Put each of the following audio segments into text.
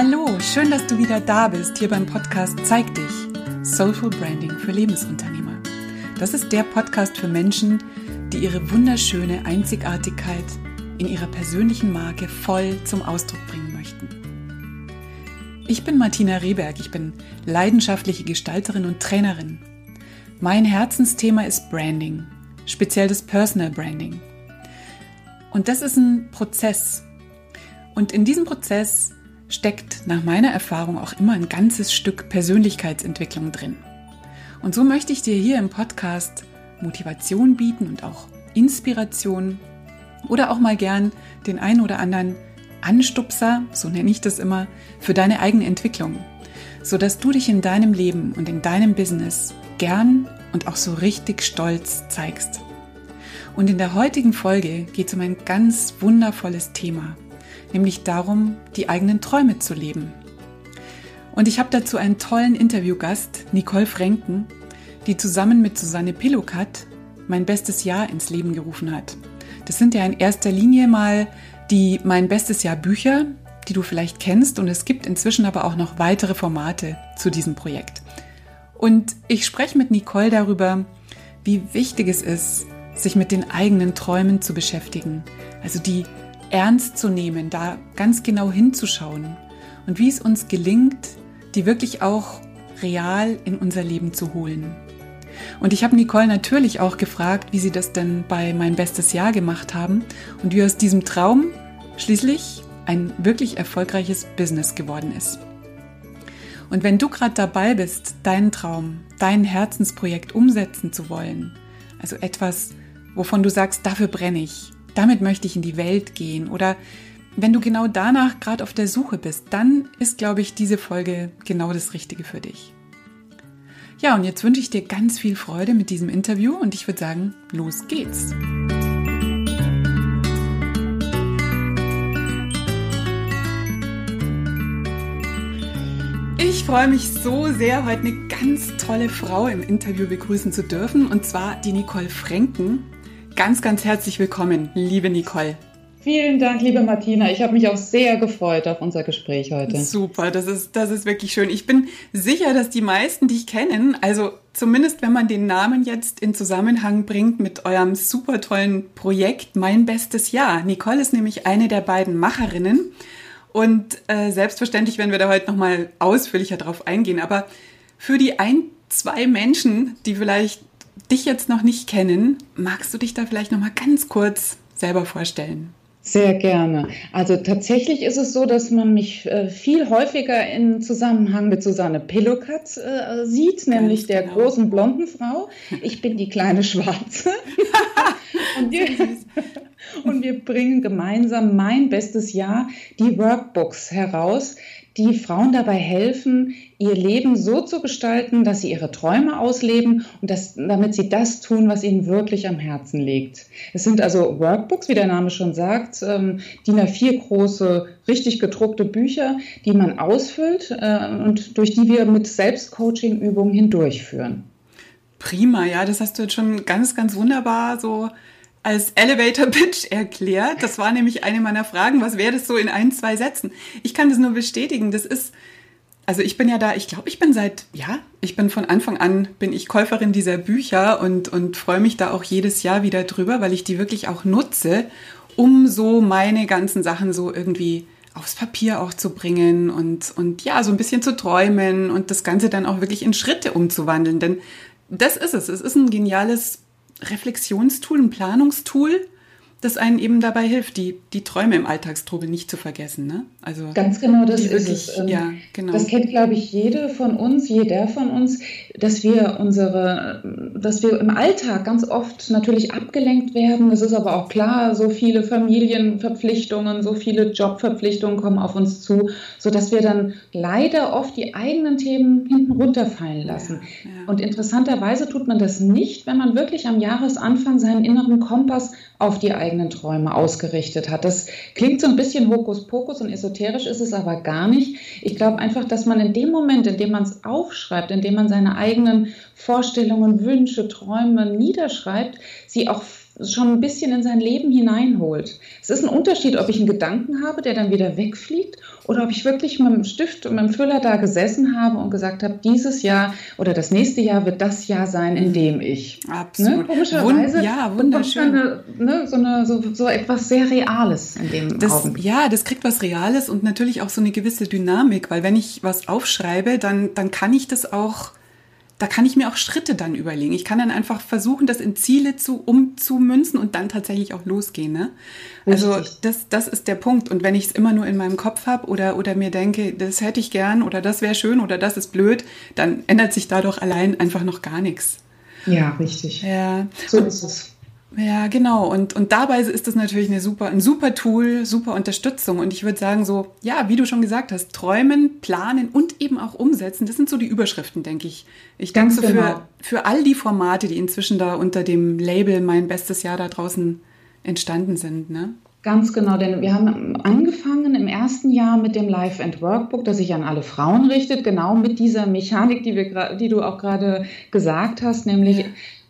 Hallo, schön, dass du wieder da bist, hier beim Podcast Zeig dich. Soulful Branding für Lebensunternehmer. Das ist der Podcast für Menschen, die ihre wunderschöne Einzigartigkeit in ihrer persönlichen Marke voll zum Ausdruck bringen möchten. Ich bin Martina Rehberg, ich bin leidenschaftliche Gestalterin und Trainerin. Mein Herzensthema ist Branding, speziell das Personal Branding. Und das ist ein Prozess. Und in diesem Prozess steckt nach meiner Erfahrung auch immer ein ganzes Stück Persönlichkeitsentwicklung drin. Und so möchte ich dir hier im Podcast Motivation bieten und auch Inspiration oder auch mal gern den ein oder anderen Anstupser, so nenne ich das immer, für deine eigene Entwicklung, sodass du dich in deinem Leben und in deinem Business gern und auch so richtig stolz zeigst. Und in der heutigen Folge geht es um ein ganz wundervolles Thema, nämlich darum, die eigenen Träume zu leben. Und ich habe dazu einen tollen Interviewgast, Nicole Frenken, die zusammen mit Susanne Pilokat mein bestes Jahr ins Leben gerufen hat. Das sind ja in erster Linie mal die Mein bestes Jahr Bücher, die du vielleicht kennst und es gibt inzwischen aber auch noch weitere Formate zu diesem Projekt. Und ich spreche mit Nicole darüber, wie wichtig es ist, sich mit den eigenen Träumen zu beschäftigen, also die ernst zu nehmen, da ganz genau hinzuschauen und wie es uns gelingt, die wirklich auch real in unser Leben zu holen. Und ich habe Nicole natürlich auch gefragt, wie sie das denn bei mein bestes Jahr gemacht haben und wie aus diesem Traum schließlich ein wirklich erfolgreiches Business geworden ist. Und wenn du gerade dabei bist, deinen Traum, dein Herzensprojekt umsetzen zu wollen, also etwas, wovon du sagst, dafür brenne ich, damit möchte ich in die Welt gehen oder wenn du genau danach gerade auf der Suche bist, dann ist, glaube ich, diese Folge genau das Richtige für dich. Ja, und jetzt wünsche ich dir ganz viel Freude mit diesem Interview und ich würde sagen, los geht's. Ich freue mich so sehr, heute eine ganz tolle Frau im Interview begrüßen zu dürfen, und zwar die Nicole Frenken. Ganz, ganz herzlich willkommen, liebe Nicole. Vielen Dank, liebe Martina. Ich habe mich auch sehr gefreut auf unser Gespräch heute. Super, das ist, das ist wirklich schön. Ich bin sicher, dass die meisten dich kennen, also zumindest wenn man den Namen jetzt in Zusammenhang bringt mit eurem super tollen Projekt Mein bestes Jahr. Nicole ist nämlich eine der beiden Macherinnen und äh, selbstverständlich werden wir da heute nochmal ausführlicher drauf eingehen. Aber für die ein, zwei Menschen, die vielleicht dich jetzt noch nicht kennen, magst du dich da vielleicht nochmal ganz kurz selber vorstellen? Sehr gerne. Also tatsächlich ist es so, dass man mich äh, viel häufiger in Zusammenhang mit Susanne Pillowcatz äh, sieht, nämlich der genau. großen blonden Frau. Ich bin die kleine Schwarze. und, wir, und wir bringen gemeinsam mein bestes Jahr, die Workbooks heraus, die Frauen dabei helfen, ihr Leben so zu gestalten, dass sie ihre Träume ausleben und das, damit sie das tun, was ihnen wirklich am Herzen liegt. Es sind also Workbooks, wie der Name schon sagt, ähm, DIN A4 große, richtig gedruckte Bücher, die man ausfüllt äh, und durch die wir mit Selbstcoaching-Übungen hindurchführen. Prima, ja, das hast du jetzt schon ganz, ganz wunderbar so als Elevator Pitch erklärt. Das war nämlich eine meiner Fragen. Was wäre das so in ein, zwei Sätzen? Ich kann das nur bestätigen. Das ist, also ich bin ja da, ich glaube, ich bin seit, ja, ich bin von Anfang an, bin ich Käuferin dieser Bücher und, und freue mich da auch jedes Jahr wieder drüber, weil ich die wirklich auch nutze, um so meine ganzen Sachen so irgendwie aufs Papier auch zu bringen und, und ja, so ein bisschen zu träumen und das Ganze dann auch wirklich in Schritte umzuwandeln. Denn das ist es. Es ist ein geniales Reflexionstool, ein Planungstool, das einen eben dabei hilft, die, die Träume im Alltagstrubel nicht zu vergessen. Ne? Also ganz genau das ist wirklich, es. Ähm, ja, genau. Das kennt, glaube ich, jede von uns, jeder von uns, dass wir unsere, dass wir im Alltag ganz oft natürlich abgelenkt werden. Das ist aber auch klar, so viele Familienverpflichtungen, so viele Jobverpflichtungen kommen auf uns zu, sodass wir dann leider oft die eigenen Themen hinten runterfallen lassen. Ja, ja. Und interessanterweise tut man das nicht, wenn man wirklich am Jahresanfang seinen inneren Kompass auf die eigenen Träume ausgerichtet hat. Das klingt so ein bisschen Hokuspokus und esoterisch ist es aber gar nicht. Ich glaube einfach, dass man in dem Moment, in dem man es aufschreibt, in dem man seine eigenen Vorstellungen, Wünsche, Träume niederschreibt, sie auch schon ein bisschen in sein Leben hineinholt. Es ist ein Unterschied, ob ich einen Gedanken habe, der dann wieder wegfliegt, oder ob ich wirklich mit dem Stift und mit dem Füller da gesessen habe und gesagt habe, dieses Jahr oder das nächste Jahr wird das Jahr sein, in dem ich. Absolut. Ne? Komischerweise. Wund ja, wunderschön. Eine, ne, so, eine, so, so etwas sehr Reales in dem das, Augenblick. Ja, das kriegt was Reales und natürlich auch so eine gewisse Dynamik, weil wenn ich was aufschreibe, dann, dann kann ich das auch da kann ich mir auch Schritte dann überlegen. Ich kann dann einfach versuchen, das in Ziele zu umzumünzen und dann tatsächlich auch losgehen. Ne? Also das, das ist der Punkt. Und wenn ich es immer nur in meinem Kopf habe oder, oder mir denke, das hätte ich gern oder das wäre schön oder das ist blöd, dann ändert sich dadurch allein einfach noch gar nichts. Ja, richtig. Ja. So ist es. Ja, genau. Und, und dabei ist das natürlich eine super, ein super Tool, super Unterstützung. Und ich würde sagen, so, ja, wie du schon gesagt hast, träumen, planen und eben auch umsetzen, das sind so die Überschriften, denke ich. Ich denke so genau. für, für all die Formate, die inzwischen da unter dem Label Mein bestes Jahr da draußen entstanden sind, ne? Ganz genau, denn wir haben angefangen im ersten Jahr mit dem Life and Workbook, das sich an alle Frauen richtet, genau mit dieser Mechanik, die, wir, die du auch gerade gesagt hast, nämlich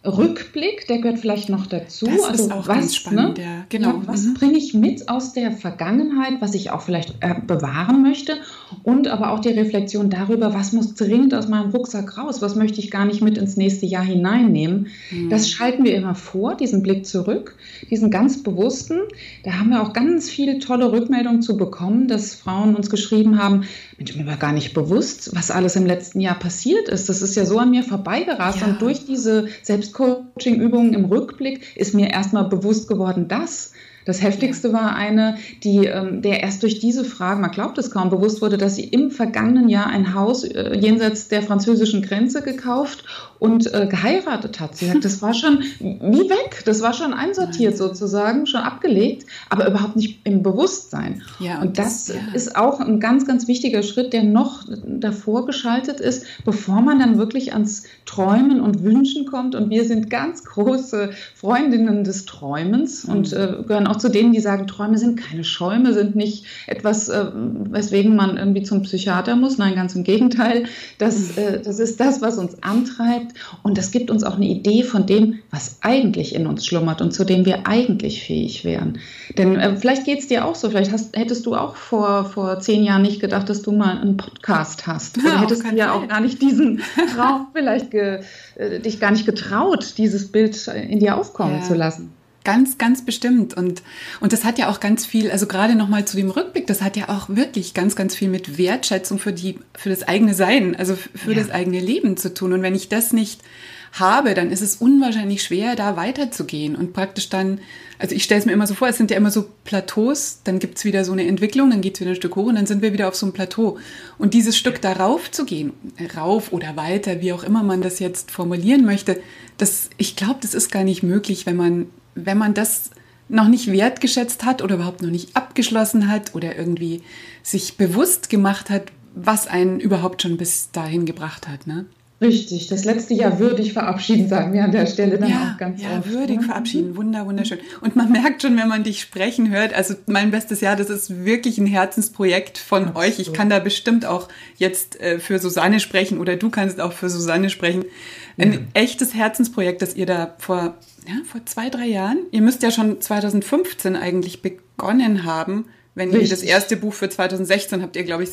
Rückblick, der gehört vielleicht noch dazu. Das also ist auch was, ganz spannend, ne? ja. Genau. Ja, was mhm. bringe ich mit aus der Vergangenheit, was ich auch vielleicht äh, bewahren möchte und aber auch die Reflexion darüber, was muss dringend aus meinem Rucksack raus, was möchte ich gar nicht mit ins nächste Jahr hineinnehmen. Mhm. Das schalten wir immer vor, diesen Blick zurück, diesen ganz bewussten. Da haben wir auch ganz viele tolle Rückmeldungen zu bekommen, dass Frauen uns geschrieben haben, Mensch, mir war gar nicht bewusst, was alles im letzten Jahr passiert ist. Das ist ja so an mir vorbeigerast. Ja. Und durch diese Selbstcoaching-Übungen im Rückblick ist mir erstmal bewusst geworden, dass das Heftigste war eine, die, ähm, der erst durch diese Fragen, man glaubt es kaum, bewusst wurde, dass sie im vergangenen Jahr ein Haus äh, jenseits der französischen Grenze gekauft und äh, geheiratet hat. Sie sagt, das war schon wie weg, das war schon einsortiert sozusagen, schon abgelegt, aber überhaupt nicht im Bewusstsein. Ja, und das, das ja. ist auch ein ganz, ganz wichtiger Schritt, der noch davor geschaltet ist, bevor man dann wirklich ans Träumen und Wünschen kommt. Und wir sind ganz große Freundinnen des Träumens mhm. und äh, gehören auch zu denen, die sagen, Träume sind keine Schäume, sind nicht etwas, äh, weswegen man irgendwie zum Psychiater muss. Nein, ganz im Gegenteil. Das, äh, das ist das, was uns antreibt. Und das gibt uns auch eine Idee von dem, was eigentlich in uns schlummert und zu dem wir eigentlich fähig wären. Denn äh, vielleicht geht es dir auch so, vielleicht hast, hättest du auch vor, vor zehn Jahren nicht gedacht, dass du mal einen Podcast hast. Oder ja, hättest du ja auch gar nicht diesen Traum vielleicht ge, äh, dich gar nicht getraut, dieses Bild in dir aufkommen ja. zu lassen. Ganz, ganz bestimmt. Und, und das hat ja auch ganz viel, also gerade nochmal zu dem Rückblick, das hat ja auch wirklich ganz, ganz viel mit Wertschätzung für, die, für das eigene Sein, also für ja. das eigene Leben zu tun. Und wenn ich das nicht habe, dann ist es unwahrscheinlich schwer, da weiterzugehen und praktisch dann, also ich stelle es mir immer so vor, es sind ja immer so Plateaus, dann gibt es wieder so eine Entwicklung, dann geht es wieder ein Stück hoch und dann sind wir wieder auf so einem Plateau. Und dieses Stück darauf zu gehen, rauf oder weiter, wie auch immer man das jetzt formulieren möchte, das, ich glaube, das ist gar nicht möglich, wenn man wenn man das noch nicht wertgeschätzt hat oder überhaupt noch nicht abgeschlossen hat oder irgendwie sich bewusst gemacht hat, was einen überhaupt schon bis dahin gebracht hat. Ne? Richtig, das letzte Jahr würdig verabschieden, sagen wir an der Stelle dann ja, auch ganz ja, oft. Ja, würdig ne? verabschieden, wunder, wunderschön. Und man merkt schon, wenn man dich sprechen hört, also mein bestes Jahr, das ist wirklich ein Herzensprojekt von Absolut. euch. Ich kann da bestimmt auch jetzt äh, für Susanne sprechen oder du kannst auch für Susanne sprechen. Ein ja. echtes Herzensprojekt, das ihr da vor, ja, vor zwei, drei Jahren, ihr müsst ja schon 2015 eigentlich begonnen haben, wenn Richtig. ihr das erste Buch für 2016 habt ihr, glaube ich,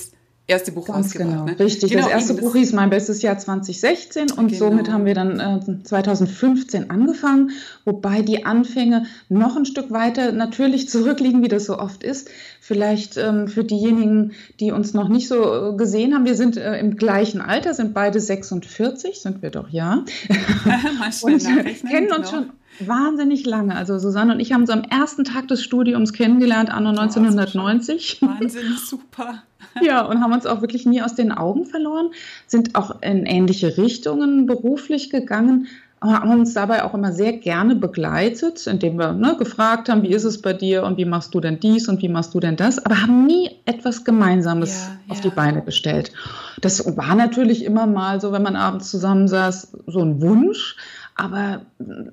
erste Buch Ganz rausgebracht. Genau, ne? richtig. Genau, das erste Buch hieß Mein bestes Jahr 2016 und genau. somit haben wir dann äh, 2015 angefangen, wobei die Anfänge noch ein Stück weiter natürlich zurückliegen, wie das so oft ist. Vielleicht ähm, für diejenigen, die uns noch nicht so äh, gesehen haben, wir sind äh, im gleichen Alter, sind beide 46, sind wir doch, ja. und kennen uns genau. schon wahnsinnig lange. Also Susanne und ich haben uns am ersten Tag des Studiums kennengelernt, anno 1990. Wahnsinn, super. Ja, und haben uns auch wirklich nie aus den Augen verloren, sind auch in ähnliche Richtungen beruflich gegangen, haben uns dabei auch immer sehr gerne begleitet, indem wir ne, gefragt haben, wie ist es bei dir und wie machst du denn dies und wie machst du denn das, aber haben nie etwas Gemeinsames ja, auf ja. die Beine gestellt. Das war natürlich immer mal so, wenn man abends zusammensaß, so ein Wunsch, Aber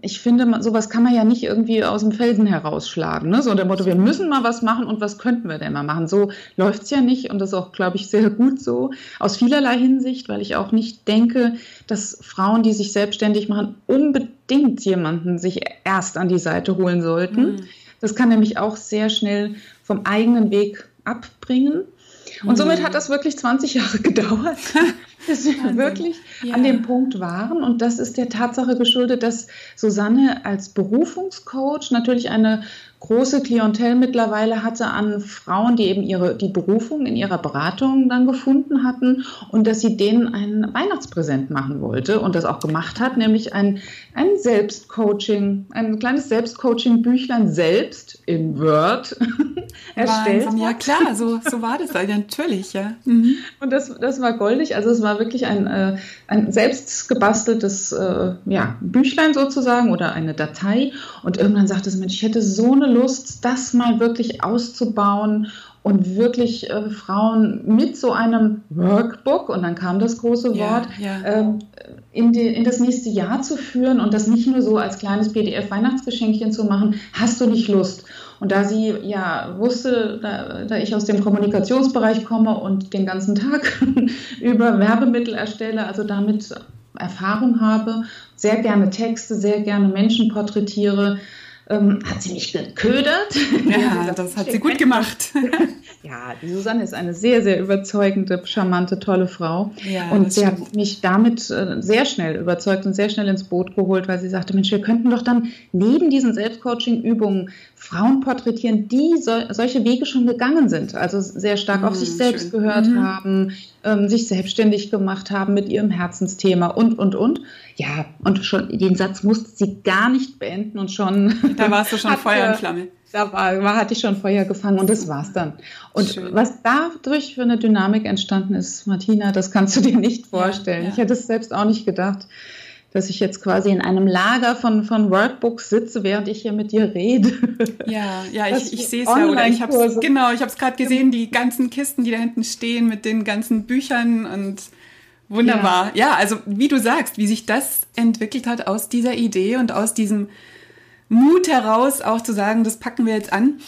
ich finde, sowas kann man ja nicht irgendwie aus dem Felsen herausschlagen. Ne? So der Motto, wir müssen mal was machen und was könnten wir denn mal machen? So läuft es ja nicht und das ist auch, glaube ich, sehr gut so. Aus vielerlei Hinsicht, weil ich auch nicht denke, dass Frauen, die sich selbstständig machen, unbedingt jemanden sich erst an die Seite holen sollten. Mhm. Das kann nämlich auch sehr schnell vom eigenen Weg abbringen. Und somit mhm. hat das wirklich 20 Jahre gedauert, bis wir wirklich ja. an dem Punkt waren. Und das ist der Tatsache geschuldet, dass Susanne als Berufungscoach natürlich eine große Klientel mittlerweile hatte an Frauen, die eben ihre, die Berufung in ihrer Beratung dann gefunden hatten und dass sie denen ein Weihnachtspräsent machen wollte und das auch gemacht hat, nämlich ein, ein Selbstcoaching, ein kleines Selbstcoaching-Büchlein selbst in Word erstellt. Wahnsinn, ja klar, so, so war das ja, natürlich, ja. Mhm. Und das, das war goldig, also es war wirklich ein, äh, ein selbst gebasteltes äh, ja, Büchlein sozusagen oder eine Datei und irgendwann sagte sie, Mensch, ich hätte so eine Lust, das mal wirklich auszubauen und wirklich äh, Frauen mit so einem Workbook, und dann kam das große Wort, ja, ja. Ähm, in, die, in, das nächste Jahr zu führen und das nicht nur so als kleines PDF-Weihnachtsgeschenkchen zu machen, hast du nicht Lust. Und da sie ja wusste, da, da, ich aus dem Kommunikationsbereich komme und den ganzen Tag über Werbemittel erstelle, also damit Erfahrung habe, sehr gerne Texte, sehr gerne Menschen porträtiere, ähm, hat sie mich geködert. Ja, das hat sie gut gemacht. ja, die Susanne ist eine sehr, sehr überzeugende, charmante, tolle Frau. Ja, und sie stimmt. hat mich damit äh, sehr schnell überzeugt und sehr schnell ins Boot geholt, weil sie sagte, Mensch, wir könnten doch dann neben diesen Selbstcoaching-Übungen Frauen porträtieren, die so, solche Wege schon gegangen sind, also sehr stark auf sich hm, selbst schön. gehört mhm. haben, ähm, sich selbstständig gemacht haben mit ihrem Herzensthema und, und, und. Ja, und schon den Satz musste sie gar nicht beenden und schon. Da warst du schon Feuer und Flamme. Da war, war, hatte ich schon Feuer gefangen und das war's dann. Und Schön. was dadurch für eine Dynamik entstanden ist, Martina, das kannst du dir nicht vorstellen. Ja, ja. Ich hätte es selbst auch nicht gedacht dass ich jetzt quasi in einem Lager von, von Workbooks sitze, während ich hier mit dir rede. Ja, ja, ich, ich sehe es ja. Oder ich habe genau, ich habe es gerade gesehen, die ganzen Kisten, die da hinten stehen mit den ganzen Büchern und wunderbar. Ja. ja, also wie du sagst, wie sich das entwickelt hat aus dieser Idee und aus diesem Mut heraus, auch zu sagen, das packen wir jetzt an.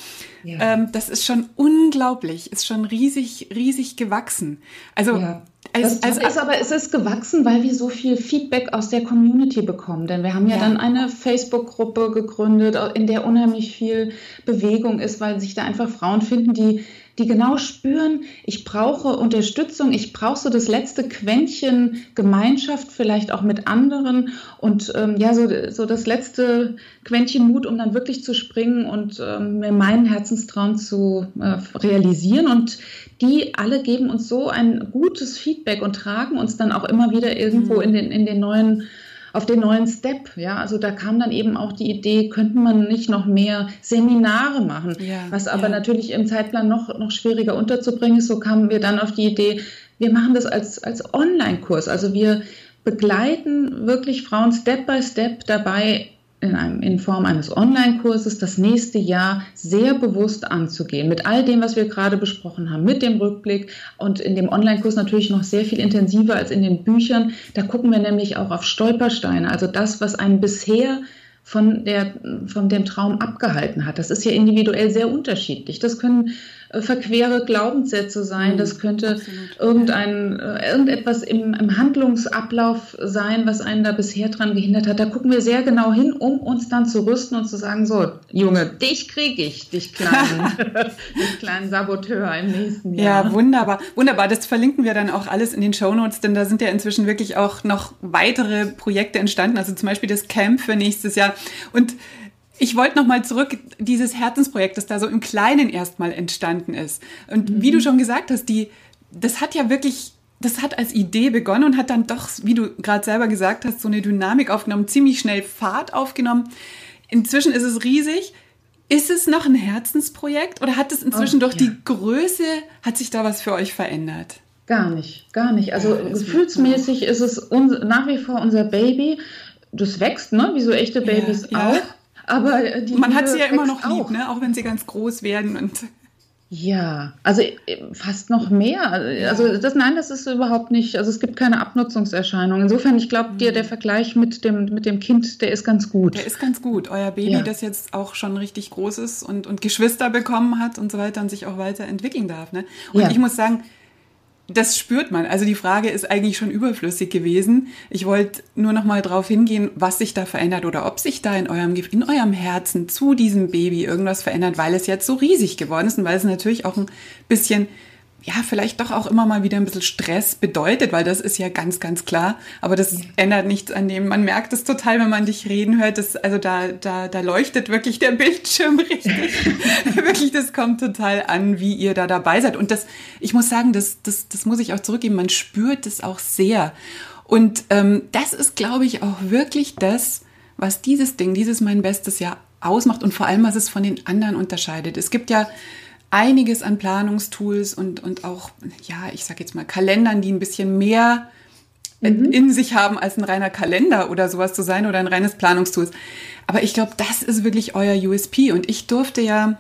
Ja. Ähm, das ist schon unglaublich, ist schon riesig, riesig gewachsen. Also ja. Das also, ist aber es ist gewachsen, weil wir so viel Feedback aus der Community bekommen. Denn wir haben ja, ja. dann eine Facebook-Gruppe gegründet, in der unheimlich viel Bewegung ist, weil sich da einfach Frauen finden, die die genau spüren, ich brauche Unterstützung, ich brauche so das letzte Quäntchen Gemeinschaft, vielleicht auch mit anderen und ähm, ja, so, so das letzte Quäntchen Mut, um dann wirklich zu springen und ähm, meinen Herzenstraum zu äh, realisieren. Und die alle geben uns so ein gutes Feedback und tragen uns dann auch immer wieder irgendwo mhm. in den, in den neuen auf den neuen Step. Ja, also da kam dann eben auch die Idee, könnte man nicht noch mehr Seminare machen, ja, was aber ja. natürlich im Zeitplan noch, noch schwieriger unterzubringen ist. So kamen wir dann auf die Idee, wir machen das als, als Online-Kurs. Also wir begleiten wirklich Frauen Step by Step dabei, in, einem, in Form eines Online-Kurses das nächste Jahr sehr bewusst anzugehen. Mit all dem, was wir gerade besprochen haben, mit dem Rückblick und in dem Online-Kurs natürlich noch sehr viel intensiver als in den Büchern. Da gucken wir nämlich auch auf Stolpersteine, also das, was einen bisher von, der, von dem Traum abgehalten hat. Das ist ja individuell sehr unterschiedlich. Das können verquere Glaubenssätze sein, das mhm, könnte irgendein, äh, irgendetwas im, im, Handlungsablauf sein, was einen da bisher dran gehindert hat. Da gucken wir sehr genau hin, um uns dann zu rüsten und zu sagen, so, Junge, dich kriege ich, dich kleinen, dich kleinen Saboteur im nächsten Jahr. Ja, wunderbar. Wunderbar, das verlinken wir dann auch alles in den Show Notes, denn da sind ja inzwischen wirklich auch noch weitere Projekte entstanden, also zum Beispiel das Camp für nächstes Jahr und ich wollte noch mal zurück, dieses Herzensprojekt, das da so im Kleinen erstmal entstanden ist. Und mhm. wie du schon gesagt hast, die, das hat ja wirklich, das hat als Idee begonnen und hat dann doch, wie du gerade selber gesagt hast, so eine Dynamik aufgenommen, ziemlich schnell Fahrt aufgenommen. Inzwischen ist es riesig. Ist es noch ein Herzensprojekt oder hat es inzwischen oh, durch ja. die Größe, hat sich da was für euch verändert? Gar nicht, gar nicht. Also ja, gefühlsmäßig ist es uns, nach wie vor unser Baby das wächst, ne? wie so echte Babys ja, auch. Aber die Man hat sie ja immer noch lieb, auch. ne? auch wenn sie ganz groß werden. Und Ja, also äh, fast noch mehr. Also das, nein, das ist überhaupt nicht, also es gibt keine Abnutzungserscheinung. Insofern, ich glaube dir, der Vergleich mit dem, mit dem Kind, der ist ganz gut. Der ist ganz gut. Euer Baby, ja. das jetzt auch schon richtig groß ist und, und Geschwister bekommen hat und so weiter und sich auch weiterentwickeln darf. Ne? Und ja. ich muss sagen, das spürt man. Also die Frage ist eigentlich schon überflüssig gewesen. Ich wollte nur noch mal drauf hingehen, was sich da verändert oder ob sich da in eurem, in eurem Herzen zu diesem Baby irgendwas verändert, weil es jetzt so riesig geworden ist und weil es natürlich auch ein bisschen ja, vielleicht doch auch immer mal wieder ein bisschen Stress bedeutet, weil das ist ja ganz, ganz klar. Aber das ändert nichts an dem. Man merkt es total, wenn man dich reden hört. Das, also da, da, da leuchtet wirklich der Bildschirm richtig. wirklich, das kommt total an, wie ihr da dabei seid. Und das, ich muss sagen, das, das, das muss ich auch zurückgeben. Man spürt es auch sehr. Und ähm, das ist, glaube ich, auch wirklich das, was dieses Ding, dieses mein bestes Jahr ausmacht und vor allem, was es von den anderen unterscheidet. Es gibt ja einiges an Planungstools und, und auch, ja, ich sag jetzt mal Kalendern, die ein bisschen mehr mhm. in sich haben, als ein reiner Kalender oder sowas zu sein oder ein reines Planungstool. Aber ich glaube, das ist wirklich euer USP. Und ich durfte ja,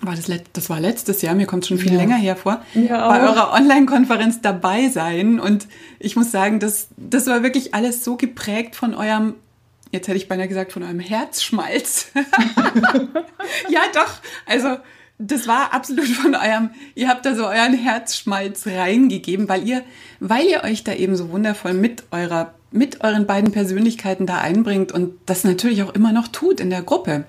war das, das war letztes Jahr, mir kommt schon viel ja. länger hervor, ja, bei eurer Online-Konferenz dabei sein. Und ich muss sagen, das, das war wirklich alles so geprägt von eurem Jetzt hätte ich beinahe gesagt, von eurem Herzschmalz. ja, doch. Also das war absolut von eurem, ihr habt da so euren Herzschmalz reingegeben, weil ihr, weil ihr euch da eben so wundervoll mit eurer, mit euren beiden Persönlichkeiten da einbringt und das natürlich auch immer noch tut in der Gruppe.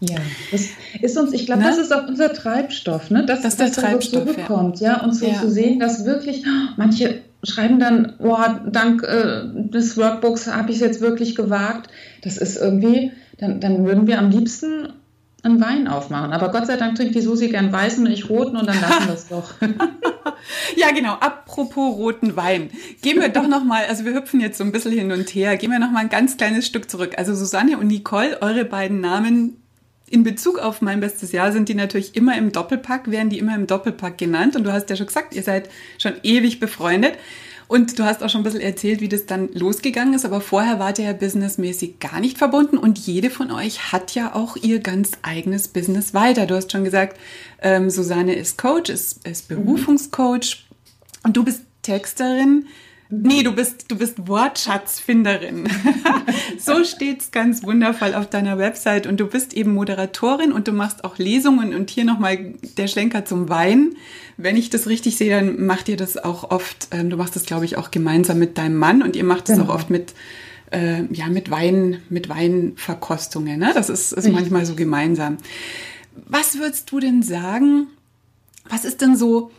Ja, das ist uns, ich glaube, das ist auch unser Treibstoff, ne? Dass, das dass der Treibstoff, so zurückkommt, ja. ja? Und so ja. zu sehen, dass wirklich, manche schreiben dann, boah, dank äh, des Workbooks habe ich es jetzt wirklich gewagt. Das ist irgendwie, dann, dann würden wir am liebsten einen Wein aufmachen. Aber Gott sei Dank trinkt die Susi gern weißen und ich roten und dann lassen wir es doch. ja, genau. Apropos roten Wein. Gehen wir doch noch mal, also wir hüpfen jetzt so ein bisschen hin und her. Gehen wir noch mal ein ganz kleines Stück zurück. Also Susanne und Nicole, eure beiden Namen in Bezug auf mein bestes Jahr sind die natürlich immer im Doppelpack, werden die immer im Doppelpack genannt. Und du hast ja schon gesagt, ihr seid schon ewig befreundet. Und du hast auch schon ein bisschen erzählt, wie das dann losgegangen ist, aber vorher wart ihr ja businessmäßig gar nicht verbunden und jede von euch hat ja auch ihr ganz eigenes Business weiter. Du hast schon gesagt, ähm, Susanne ist Coach, ist, ist mhm. Berufungscoach und du bist Texterin. Nee, du bist, du bist Wortschatzfinderin. so steht's ganz wundervoll auf deiner Website. Und du bist eben Moderatorin und du machst auch Lesungen. Und hier nochmal der Schlenker zum Wein. Wenn ich das richtig sehe, dann macht ihr das auch oft, ähm, du machst das, glaube ich, auch gemeinsam mit deinem Mann und ihr macht das genau. auch oft mit, äh, ja, mit Wein, mit Weinverkostungen. Ne? Das ist, ist manchmal so gemeinsam. Was würdest du denn sagen? Was ist denn so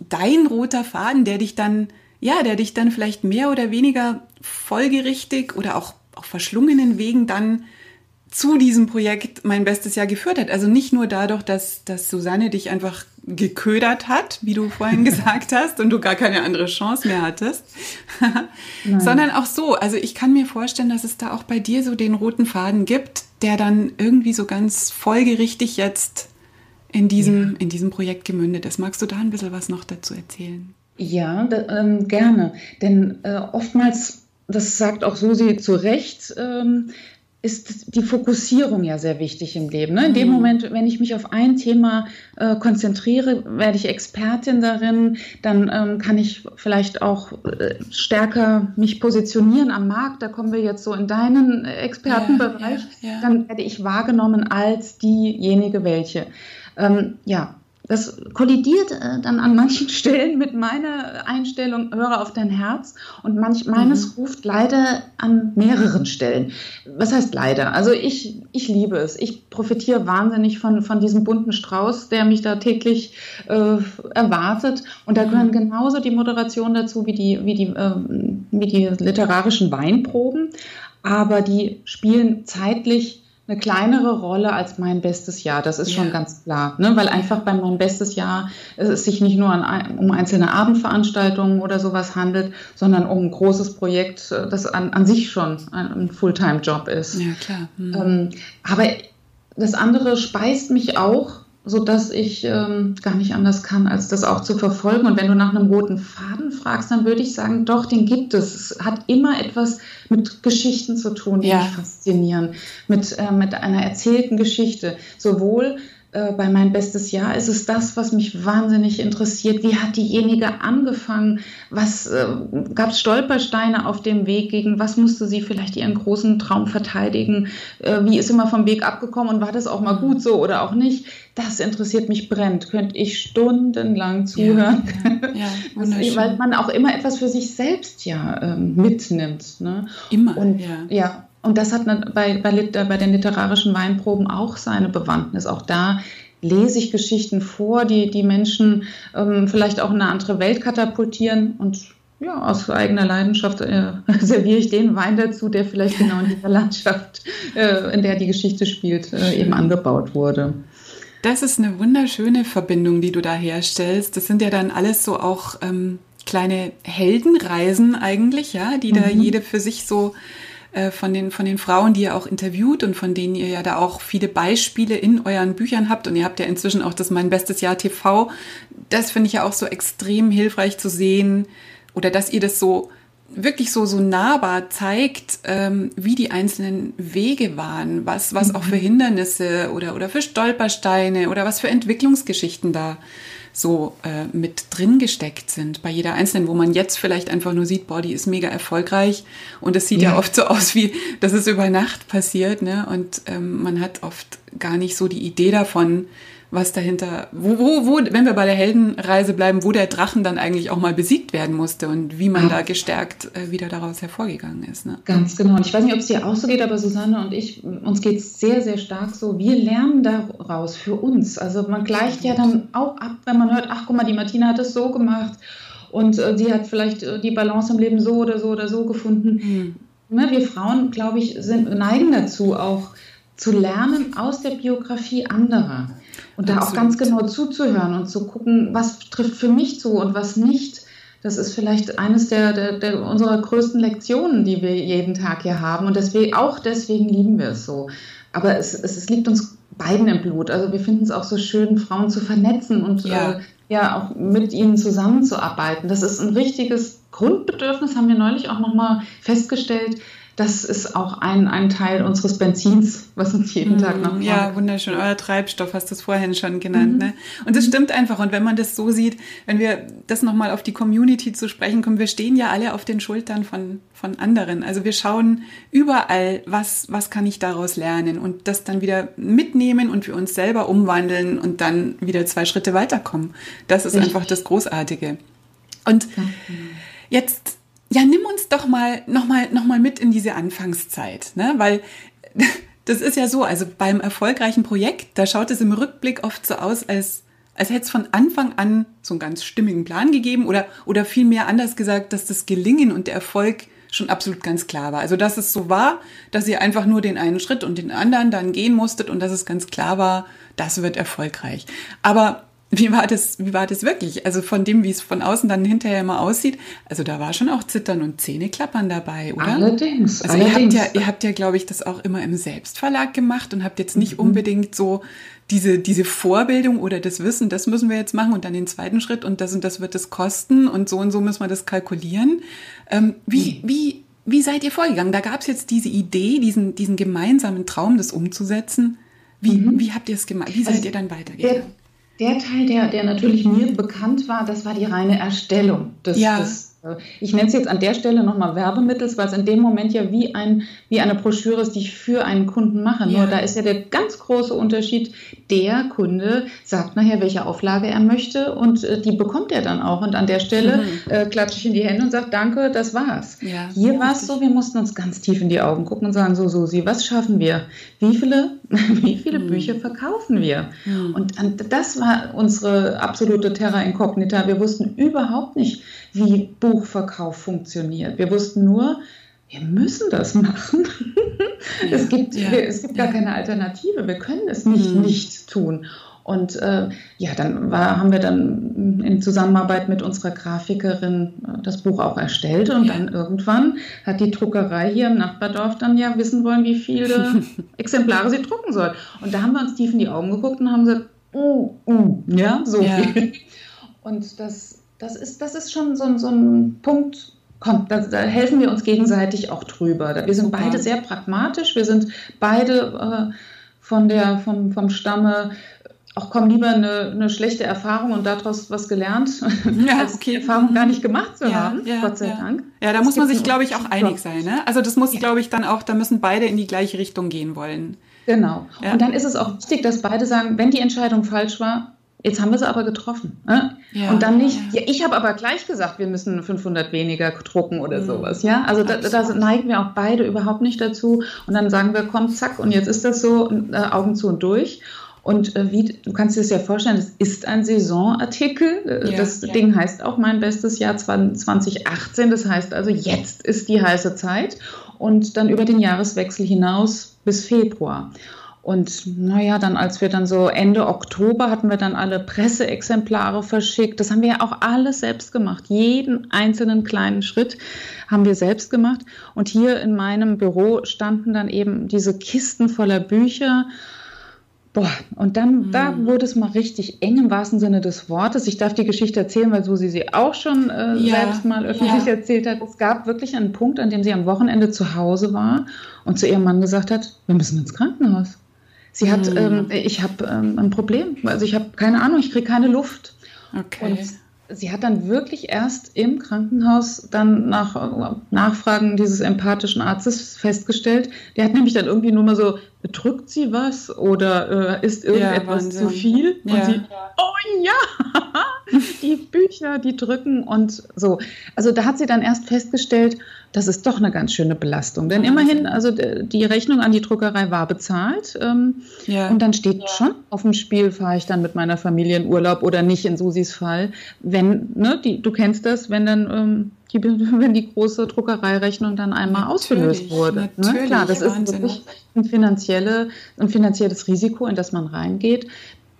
dein roter Faden, der dich dann ja, der dich dann vielleicht mehr oder weniger folgerichtig oder auch auf verschlungenen Wegen dann zu diesem Projekt mein bestes Jahr geführt hat. Also nicht nur dadurch, dass, dass Susanne dich einfach geködert hat, wie du vorhin gesagt hast, und du gar keine andere Chance mehr hattest, sondern auch so. Also ich kann mir vorstellen, dass es da auch bei dir so den roten Faden gibt, der dann irgendwie so ganz folgerichtig jetzt in diesem, ja. in diesem Projekt gemündet ist. Magst du da ein bisschen was noch dazu erzählen? Ja, da, ähm, gerne. Denn äh, oftmals, das sagt auch Susi zu Recht, ähm, ist die Fokussierung ja sehr wichtig im Leben. Ne? In dem mhm. Moment, wenn ich mich auf ein Thema äh, konzentriere, werde ich Expertin darin, dann ähm, kann ich vielleicht auch äh, stärker mich positionieren am Markt. Da kommen wir jetzt so in deinen Expertenbereich. Ja, ja, ja. Dann werde ich wahrgenommen als diejenige welche. Ähm, ja, das kollidiert äh, dann an manchen Stellen mit meiner Einstellung, höre auf dein Herz. Und manch, meines mhm. ruft leider an mehreren Stellen. Was heißt leider? Also ich, ich liebe es. Ich profitiere wahnsinnig von, von diesem bunten Strauß, der mich da täglich äh, erwartet. Und da gehören mhm. genauso die Moderation dazu wie die, wie die, äh, wie die literarischen Weinproben. Aber die spielen zeitlich eine kleinere Rolle als mein bestes Jahr. Das ist ja. schon ganz klar, ne? weil einfach bei meinem bestes Jahr es sich nicht nur an, um einzelne Abendveranstaltungen oder sowas handelt, sondern um ein großes Projekt, das an, an sich schon ein Fulltime-Job ist. Ja, klar. Mhm. Ähm, aber das andere speist mich auch so dass ich ähm, gar nicht anders kann, als das auch zu verfolgen. Und wenn du nach einem roten Faden fragst, dann würde ich sagen, doch, den gibt es. Es hat immer etwas mit Geschichten zu tun, die ja. mich faszinieren, mit, äh, mit einer erzählten Geschichte. Sowohl äh, bei mein bestes Jahr ist es das, was mich wahnsinnig interessiert. Wie hat diejenige angefangen? Was äh, gab es Stolpersteine auf dem Weg? Gegen was musste sie vielleicht ihren großen Traum verteidigen? Äh, wie ist immer vom Weg abgekommen und war das auch mal gut so oder auch nicht? Das interessiert mich brennt. Könnte ich stundenlang zuhören, ja, ja, ja weil man auch immer etwas für sich selbst ja ähm, mitnimmt. Ne? Immer. Und ja. ja und das hat bei, bei, bei den literarischen Weinproben auch seine Bewandtnis. Auch da lese ich Geschichten vor, die die Menschen ähm, vielleicht auch in eine andere Welt katapultieren und ja, aus eigener Leidenschaft äh, serviere ich den Wein dazu, der vielleicht genau in dieser Landschaft, äh, in der die Geschichte spielt, äh, eben angebaut wurde. Das ist eine wunderschöne Verbindung, die du da herstellst. Das sind ja dann alles so auch ähm, kleine Heldenreisen eigentlich, ja, die mhm. da jede für sich so äh, von den, von den Frauen, die ihr auch interviewt und von denen ihr ja da auch viele Beispiele in euren Büchern habt. Und ihr habt ja inzwischen auch das Mein Bestes Jahr TV. Das finde ich ja auch so extrem hilfreich zu sehen oder dass ihr das so wirklich so, so nahbar zeigt, ähm, wie die einzelnen Wege waren, was, was auch für mhm. Hindernisse oder, oder für Stolpersteine oder was für Entwicklungsgeschichten da so äh, mit drin gesteckt sind bei jeder einzelnen, wo man jetzt vielleicht einfach nur sieht, boah, die ist mega erfolgreich und es sieht ja. ja oft so aus, wie dass es über Nacht passiert, ne? Und ähm, man hat oft gar nicht so die Idee davon, was dahinter, wo, wo, wo, wenn wir bei der Heldenreise bleiben, wo der Drachen dann eigentlich auch mal besiegt werden musste und wie man ja. da gestärkt äh, wieder daraus hervorgegangen ist. Ne? Ganz genau. Und ich weiß nicht, ob es dir auch so geht, aber Susanne und ich, uns geht es sehr, sehr stark so. Wir lernen daraus für uns. Also man gleicht ja dann auch ab, wenn man hört, ach guck mal, die Martina hat es so gemacht und äh, sie hat vielleicht äh, die Balance im Leben so oder so oder so gefunden. Mhm. Ne, wir Frauen, glaube ich, sind, neigen dazu auch zu lernen aus der Biografie anderer. Und da auch ganz genau zuzuhören und zu gucken, was trifft für mich zu und was nicht. Das ist vielleicht eines der, der, der unserer größten Lektionen, die wir jeden Tag hier haben. Und deswegen, auch deswegen lieben wir es so. Aber es, es, es liegt uns beiden im Blut. Also wir finden es auch so schön, Frauen zu vernetzen und ja. Äh, ja auch mit ihnen zusammenzuarbeiten. Das ist ein richtiges Grundbedürfnis, haben wir neulich auch nochmal festgestellt das ist auch ein, ein Teil unseres Benzins, was uns jeden Tag noch mm, Ja, wunderschön. Euer Treibstoff hast du es vorhin schon genannt. Mhm. Ne? Und das stimmt einfach. Und wenn man das so sieht, wenn wir das nochmal auf die Community zu sprechen kommen, wir stehen ja alle auf den Schultern von, von anderen. Also wir schauen überall, was, was kann ich daraus lernen und das dann wieder mitnehmen und für uns selber umwandeln und dann wieder zwei Schritte weiterkommen. Das ist Richtig. einfach das Großartige. Und jetzt ja, nimm uns doch mal noch mal, noch mal mit in diese Anfangszeit, ne? Weil das ist ja so, also beim erfolgreichen Projekt, da schaut es im Rückblick oft so aus, als als hätte es von Anfang an so einen ganz stimmigen Plan gegeben oder, oder vielmehr anders gesagt, dass das Gelingen und der Erfolg schon absolut ganz klar war. Also, dass es so war, dass ihr einfach nur den einen Schritt und den anderen dann gehen musstet und dass es ganz klar war, das wird erfolgreich. Aber wie war das, wie war das wirklich? Also von dem, wie es von außen dann hinterher immer aussieht. Also da war schon auch Zittern und Zähneklappern dabei, oder? Allerdings. Also allerdings. ihr habt ja, ihr habt ja, glaube ich, das auch immer im Selbstverlag gemacht und habt jetzt nicht mhm. unbedingt so diese, diese Vorbildung oder das Wissen, das müssen wir jetzt machen und dann den zweiten Schritt und das und das wird es kosten und so und so müssen wir das kalkulieren. Ähm, wie, mhm. wie, wie seid ihr vorgegangen? Da gab es jetzt diese Idee, diesen, diesen gemeinsamen Traum, das umzusetzen. Wie, mhm. wie habt ihr es gemacht? Wie seid also ihr dann weitergegangen? Der Teil, der, der natürlich mir bekannt war, das war die reine Erstellung des, ja. des ich nenne es jetzt an der Stelle nochmal Werbemittels, weil es in dem Moment ja wie, ein, wie eine Broschüre ist, die ich für einen Kunden mache. Ja. Nur da ist ja der ganz große Unterschied, der Kunde sagt nachher, welche Auflage er möchte und äh, die bekommt er dann auch. Und an der Stelle mhm. äh, klatsche ich in die Hände und sage, danke, das war's. Ja, Hier war es so, wir mussten uns ganz tief in die Augen gucken und sagen, so, Susi, was schaffen wir? Wie viele, wie viele mhm. Bücher verkaufen wir? Mhm. Und, und das war unsere absolute Terra Incognita. Wir wussten überhaupt nicht, wie Buchverkauf funktioniert. Wir wussten nur, wir müssen das machen. Ja, es gibt, ja, es gibt ja. gar keine Alternative. Wir können es nicht mhm. nicht tun. Und äh, ja, dann war, haben wir dann in Zusammenarbeit mit unserer Grafikerin äh, das Buch auch erstellt und dann irgendwann hat die Druckerei hier im Nachbardorf dann ja wissen wollen, wie viele Exemplare sie drucken soll. Und da haben wir uns tief in die Augen geguckt und haben gesagt, uh, uh, ja, so viel. Und das das ist, das ist schon so, so ein Punkt, komm, da, da, helfen wir uns gegenseitig auch drüber. Wir sind beide sehr pragmatisch, wir sind beide äh, von der, vom, vom Stamme auch komm lieber eine, eine, schlechte Erfahrung und daraus was gelernt, ja, als okay. Erfahrung gar nicht gemacht zu ja, haben, ja, Gott sei Dank. Ja, da das muss man sich, glaube ich, auch einig sein. Ne? Also das muss, glaube ich, dann auch, da müssen beide in die gleiche Richtung gehen wollen. Genau. Und dann ist es auch wichtig, dass beide sagen, wenn die Entscheidung falsch war, Jetzt haben wir sie aber getroffen. Ne? Ja, und dann nicht, ja, ja ich habe aber gleich gesagt, wir müssen 500 weniger drucken oder mhm. sowas. Ja, also da, da, neigen wir auch beide überhaupt nicht dazu. Und dann sagen wir, komm, zack, und jetzt ist das so, äh, Augen zu und durch. Und äh, wie, du kannst dir das ja vorstellen, es ist ein Saisonartikel. Äh, ja, das ja. Ding heißt auch mein bestes Jahr 2018. Das heißt also, jetzt ist die heiße Zeit und dann über den Jahreswechsel hinaus bis Februar. Und naja, dann als wir dann so Ende Oktober hatten wir dann alle Presseexemplare verschickt. Das haben wir ja auch alles selbst gemacht. Jeden einzelnen kleinen Schritt haben wir selbst gemacht. Und hier in meinem Büro standen dann eben diese Kisten voller Bücher. Boah, und dann, mhm. da wurde es mal richtig eng im wahrsten Sinne des Wortes. Ich darf die Geschichte erzählen, weil Susi sie auch schon äh, ja, selbst mal öffentlich ja. erzählt hat. Es gab wirklich einen Punkt, an dem sie am Wochenende zu Hause war und zu ihrem Mann gesagt hat, wir müssen ins Krankenhaus. Sie hat, mhm. ähm, ich habe ähm, ein Problem. Also ich habe keine Ahnung, ich kriege keine Luft. Okay. Und sie hat dann wirklich erst im Krankenhaus dann nach äh, Nachfragen dieses empathischen Arztes festgestellt, der hat nämlich dann irgendwie nur mal so, drückt sie was oder äh, ist irgendetwas ja, zu viel? Und ja. sie, oh ja, die Bücher, die drücken und so. Also da hat sie dann erst festgestellt, das ist doch eine ganz schöne Belastung. Denn immerhin, also die Rechnung an die Druckerei war bezahlt. Ähm, ja. Und dann steht ja. schon auf dem Spiel, fahre ich dann mit meiner Familie in Urlaub oder nicht in Susis Fall. Wenn, ne, die, du kennst das, wenn dann ähm, die, wenn die große Druckereirechnung dann einmal natürlich, ausgelöst wurde. Ne? Klar, das Wahnsinn. ist wirklich ein, finanzielle, ein finanzielles Risiko, in das man reingeht.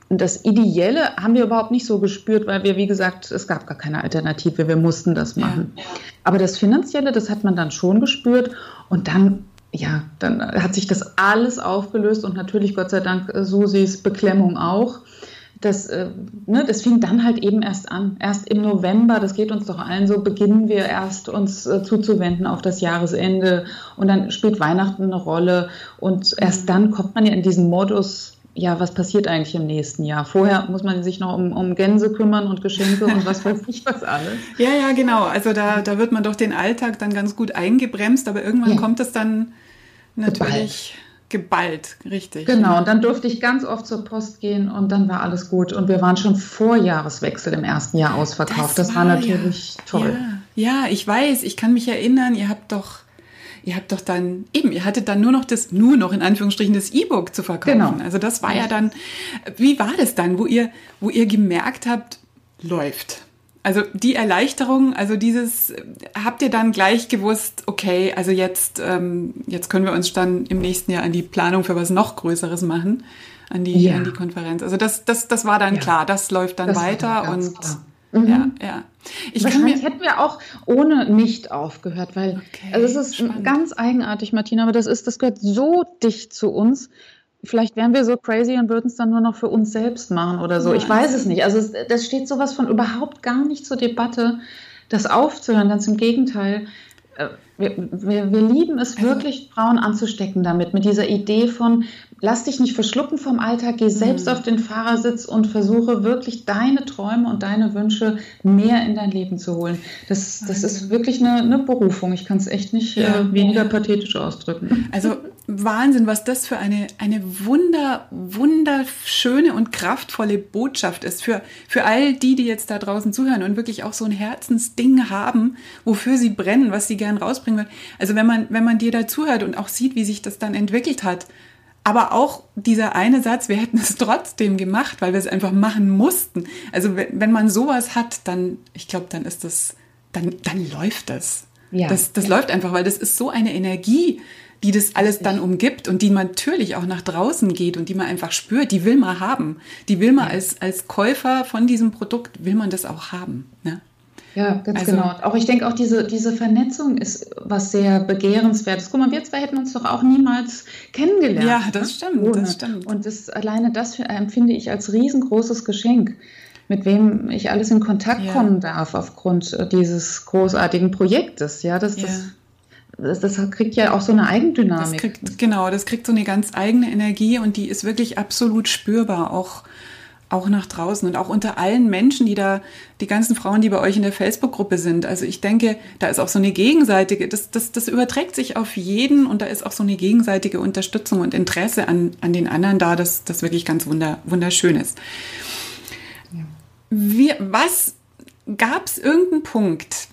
Und das Ideelle haben wir überhaupt nicht so gespürt, weil wir, wie gesagt, es gab gar keine Alternative, wir mussten das machen. Ja. Aber das Finanzielle, das hat man dann schon gespürt und dann, ja, dann hat sich das alles aufgelöst und natürlich Gott sei Dank Susis Beklemmung auch. Das, äh, ne, das fing dann halt eben erst an. Erst im November, das geht uns doch allen so, beginnen wir erst uns äh, zuzuwenden auf das Jahresende und dann spielt Weihnachten eine Rolle und erst mhm. dann kommt man ja in diesen Modus, ja, was passiert eigentlich im nächsten Jahr? Vorher muss man sich noch um, um Gänse kümmern und Geschenke und was weiß ich was alles. Ja, ja, genau. Also da, da wird man doch den Alltag dann ganz gut eingebremst, aber irgendwann ja. kommt es dann natürlich geballt. richtig. Genau, und dann durfte ich ganz oft zur Post gehen und dann war alles gut. Und wir waren schon vor Jahreswechsel im ersten Jahr ausverkauft. Das, das war, war, natürlich ja, toll. Ja, ja, ich weiß, ich kann mich erinnern, ihr habt doch ihr habt doch dann, eben, ihr hattet dann nur noch das, nur noch in Anführungsstrichen das E-Book zu verkaufen. Genau. Also das war ja dann, wie war das dann, wo ihr, wo ihr gemerkt habt, läuft? Also die Erleichterung, also dieses, habt ihr dann gleich gewusst, okay, also jetzt, ähm, jetzt können wir uns dann im nächsten Jahr an die Planung für was noch Größeres machen, an die, ja. an die Konferenz. Also das, das, das war dann ja. klar, das läuft dann das weiter und. Mhm. Ja, ja. Ich Wahrscheinlich hätten wir auch ohne nicht aufgehört, weil okay, also es ist spannend. ganz eigenartig, Martina, aber das ist, das gehört so dicht zu uns. Vielleicht wären wir so crazy und würden es dann nur noch für uns selbst machen oder so. Ich weiß es nicht. Also es, das steht sowas von überhaupt gar nicht zur Debatte, das aufzuhören. Ganz im Gegenteil. Äh, wir, wir, wir, lieben es also, wirklich, Frauen anzustecken damit, mit dieser Idee von, lass dich nicht verschlucken vom Alltag, geh selbst mhm. auf den Fahrersitz und versuche wirklich deine Träume und deine Wünsche mehr in dein Leben zu holen. Das, das ist wirklich eine, eine Berufung. Ich kann es echt nicht ja. äh, weniger pathetisch ausdrücken. Also Wahnsinn, was das für eine, eine wunder, wunderschöne und kraftvolle Botschaft ist für, für all die, die jetzt da draußen zuhören und wirklich auch so ein Herzensding haben, wofür sie brennen, was sie gern rausbringen wollen. Also wenn man, wenn man dir da zuhört und auch sieht, wie sich das dann entwickelt hat, aber auch dieser eine Satz, wir hätten es trotzdem gemacht, weil wir es einfach machen mussten. Also wenn, wenn man sowas hat, dann, ich glaube, dann ist das, dann, dann läuft das. Ja, das das ja. läuft einfach, weil das ist so eine Energie, die das alles dann umgibt und die natürlich auch nach draußen geht und die man einfach spürt, die will man haben. Die will man als, als Käufer von diesem Produkt, will man das auch haben. Ne? Ja, ganz also, genau. Auch ich denke auch diese, diese Vernetzung ist was sehr begehrenswertes. Guck mal, wir zwei hätten uns doch auch niemals kennengelernt. Ja, das ne? stimmt, das stimmt. Und das, alleine das empfinde ich als riesengroßes Geschenk, mit wem ich alles in Kontakt ja. kommen darf aufgrund äh, dieses großartigen Projektes. Ja, das, ja. Das das, kriegt ja auch so eine Eigendynamik. Das kriegt, genau, das kriegt so eine ganz eigene Energie und die ist wirklich absolut spürbar, auch auch nach draußen und auch unter allen Menschen, die da, die ganzen Frauen, die bei euch in der Facebook-Gruppe sind. Also ich denke, da ist auch so eine gegenseitige, das, das, das überträgt sich auf jeden und da ist auch so eine gegenseitige Unterstützung und Interesse an, an den anderen da, das, das wirklich ganz wunder, wunderschön ist. Wie, was gab es irgendeinen Punkt,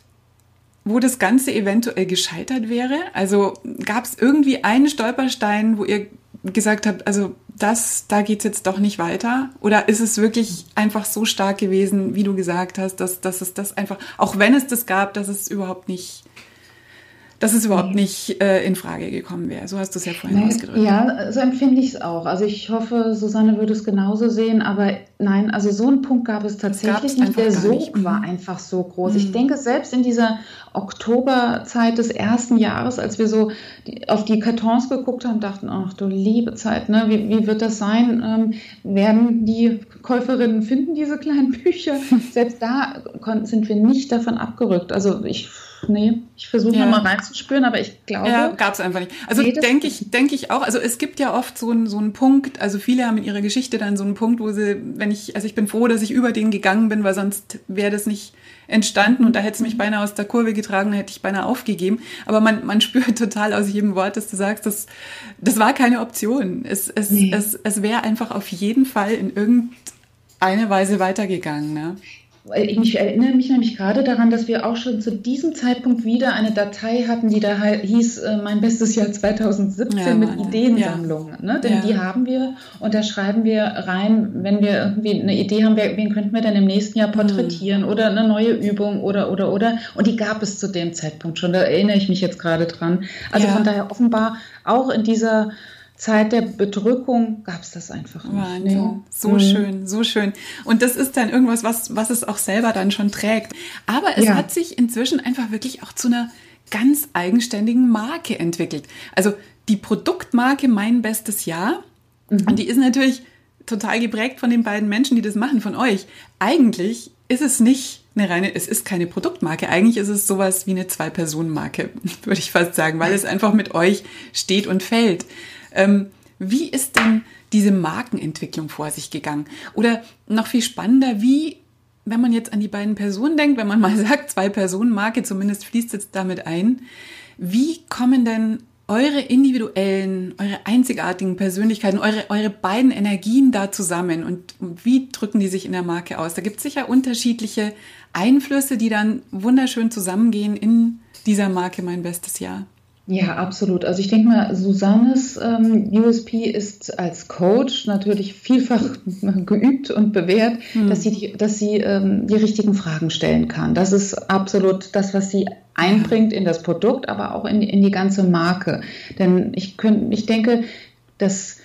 wo das Ganze eventuell gescheitert wäre? Also gab es irgendwie einen Stolperstein, wo ihr gesagt habt, also das, da geht's jetzt doch nicht weiter? Oder ist es wirklich einfach so stark gewesen, wie du gesagt hast, dass, dass es das einfach, auch wenn es das gab, dass es überhaupt nicht dass es überhaupt nicht äh, in Frage gekommen wäre. So hast du es ja vorhin nein, ausgedrückt. Ja, so empfinde ich es auch. Also ich hoffe, Susanne würde es genauso sehen, aber nein, also so einen Punkt gab es tatsächlich nicht. Der Sog war einfach so groß. Mhm. Ich denke, selbst in dieser Oktoberzeit des ersten Jahres, als wir so die, auf die Kartons geguckt haben, dachten, ach du liebe Zeit, ne? wie, wie wird das sein? Ähm, werden die Käuferinnen finden diese kleinen Bücher? selbst da sind wir nicht davon abgerückt. Also ich nee, ich versuche ja. mal reinzuspüren, aber ich glaube. Ja, gab es einfach nicht. Also denke ich, denke ich auch. Also es gibt ja oft so einen, so einen Punkt, also viele haben in ihrer Geschichte dann so einen Punkt, wo sie, wenn ich, also ich bin froh, dass ich über den gegangen bin, weil sonst wäre das nicht entstanden und da hätte es mich beinahe aus der Kurve getragen, hätte ich beinahe aufgegeben. Aber man, man spürt total aus jedem Wort, dass du sagst, das, das war keine Option. Es, es, nee. es, es wäre einfach auf jeden Fall in irgendeine Weise weitergegangen. Ne? Ich erinnere mich nämlich gerade daran, dass wir auch schon zu diesem Zeitpunkt wieder eine Datei hatten, die da hieß äh, Mein bestes Jahr 2017 ja, mit Ideensammlungen. Ja. Ne? Denn ja. die haben wir und da schreiben wir rein, wenn wir irgendwie eine Idee haben, wen könnten wir denn im nächsten Jahr porträtieren mhm. oder eine neue Übung oder, oder, oder. Und die gab es zu dem Zeitpunkt schon, da erinnere ich mich jetzt gerade dran. Also von daher offenbar auch in dieser Zeit der Bedrückung gab es das einfach nicht. Wahnsinn. Nee. So mhm. schön, so schön. Und das ist dann irgendwas, was, was es auch selber dann schon trägt. Aber es ja. hat sich inzwischen einfach wirklich auch zu einer ganz eigenständigen Marke entwickelt. Also die Produktmarke Mein Bestes Jahr, mhm. und die ist natürlich total geprägt von den beiden Menschen, die das machen, von euch. Eigentlich ist es nicht eine reine, es ist keine Produktmarke. Eigentlich ist es sowas wie eine Zwei-Personen-Marke, würde ich fast sagen, weil es einfach mit euch steht und fällt. Ähm, wie ist denn diese Markenentwicklung vor sich gegangen? Oder noch viel spannender, wie, wenn man jetzt an die beiden Personen denkt, wenn man mal sagt, zwei Personen Marke, zumindest fließt jetzt damit ein, wie kommen denn eure individuellen, eure einzigartigen Persönlichkeiten, eure, eure beiden Energien da zusammen und wie drücken die sich in der Marke aus? Da gibt es sicher unterschiedliche Einflüsse, die dann wunderschön zusammengehen in dieser Marke Mein Bestes Jahr. Ja, absolut. Also ich denke mal, Susannes ähm, USP ist als Coach natürlich vielfach geübt und bewährt, hm. dass sie, die, dass sie ähm, die richtigen Fragen stellen kann. Das ist absolut das, was sie einbringt in das Produkt, aber auch in, in die ganze Marke. Denn ich, könnt, ich denke, dass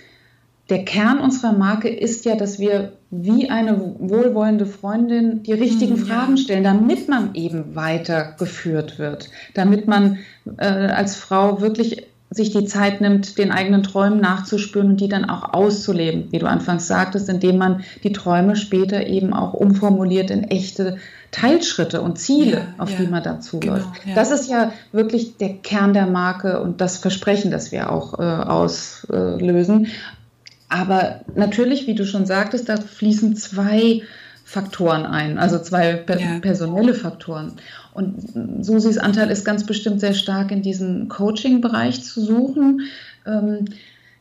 der Kern unserer Marke ist ja, dass wir wie eine wohlwollende Freundin die richtigen hm, Fragen stellen, damit man eben weitergeführt wird, damit man äh, als Frau wirklich sich die Zeit nimmt, den eigenen Träumen nachzuspüren und die dann auch auszuleben, wie du anfangs sagtest, indem man die Träume später eben auch umformuliert in echte Teilschritte und Ziele, ja, auf ja, die man dazu genau, läuft. Ja. Das ist ja wirklich der Kern der Marke und das Versprechen, das wir auch äh, auslösen. Aber natürlich, wie du schon sagtest, da fließen zwei Faktoren ein, also zwei per ja. personelle Faktoren. Und Susis Anteil ist ganz bestimmt sehr stark in diesem Coaching-Bereich zu suchen, ähm,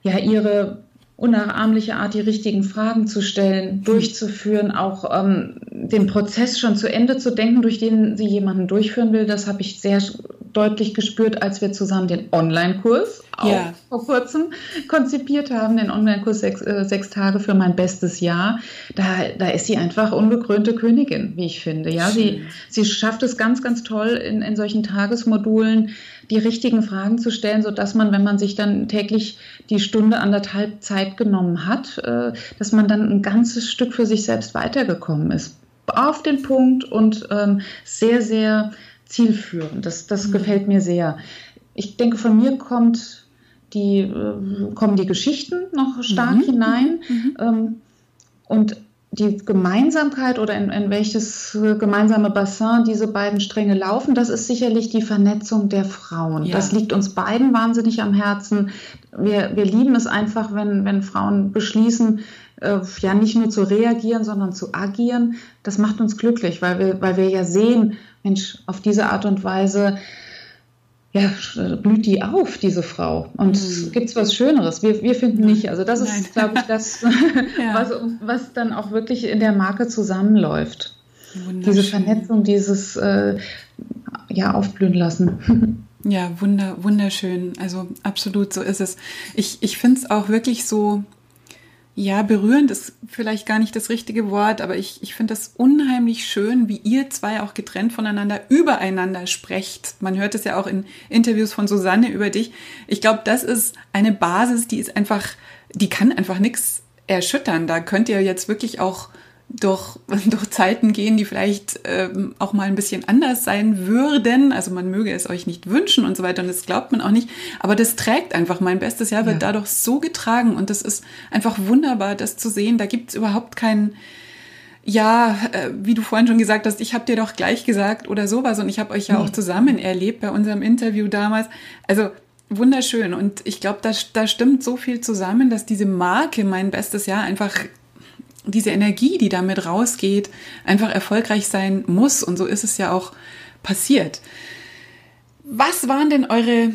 ja, ihre unnachahmliche Art, die richtigen Fragen zu stellen, durchzuführen, auch ähm, den Prozess schon zu Ende zu denken, durch den sie jemanden durchführen will. Das habe ich sehr deutlich gespürt, als wir zusammen den Online-Kurs ja. vor kurzem konzipiert haben, den Online-Kurs sechs, äh, sechs, Tage für mein bestes Jahr. Da, da ist sie einfach unbekrönte Königin, wie ich finde. Ja, sie, sie schafft es ganz, ganz toll in, in solchen Tagesmodulen die richtigen Fragen zu stellen, so dass man, wenn man sich dann täglich die Stunde anderthalb Zeit genommen hat, äh, dass man dann ein ganzes Stück für sich selbst weitergekommen ist. Auf den Punkt und ähm, sehr, sehr zielführend. Das, das mhm. gefällt mir sehr. Ich denke, von mir kommt die, äh, kommen die Geschichten noch stark mhm. hinein. Mhm. Ähm, und die Gemeinsamkeit oder in, in, welches gemeinsame Bassin diese beiden Stränge laufen, das ist sicherlich die Vernetzung der Frauen. Ja. Das liegt uns beiden wahnsinnig am Herzen. Wir, wir lieben es einfach, wenn, wenn Frauen beschließen, äh, ja nicht nur zu reagieren, sondern zu agieren, das macht uns glücklich, weil wir, weil wir ja sehen, Mensch, auf diese Art und Weise ja, blüht die auf, diese Frau. Und mhm. gibt es was Schöneres? Wir, wir finden nicht. Also das ist, glaube ich, das, ja. was, was dann auch wirklich in der Marke zusammenläuft. Diese Vernetzung, dieses äh, ja, aufblühen lassen. Ja, wunder, wunderschön. Also absolut, so ist es. Ich, ich finde es auch wirklich so, ja, berührend ist vielleicht gar nicht das richtige Wort, aber ich, ich finde das unheimlich schön, wie ihr zwei auch getrennt voneinander übereinander sprecht. Man hört es ja auch in Interviews von Susanne über dich. Ich glaube, das ist eine Basis, die ist einfach, die kann einfach nichts erschüttern. Da könnt ihr jetzt wirklich auch durch, durch Zeiten gehen, die vielleicht ähm, auch mal ein bisschen anders sein würden. Also man möge es euch nicht wünschen und so weiter und das glaubt man auch nicht. Aber das trägt einfach. Mein bestes Jahr wird ja. dadurch so getragen und das ist einfach wunderbar, das zu sehen. Da gibt es überhaupt keinen, ja, äh, wie du vorhin schon gesagt hast, ich habe dir doch gleich gesagt oder sowas und ich habe euch ja auch zusammen erlebt bei unserem Interview damals. Also wunderschön und ich glaube, da, da stimmt so viel zusammen, dass diese Marke mein bestes Jahr einfach diese Energie, die damit rausgeht, einfach erfolgreich sein muss. Und so ist es ja auch passiert. Was waren denn eure,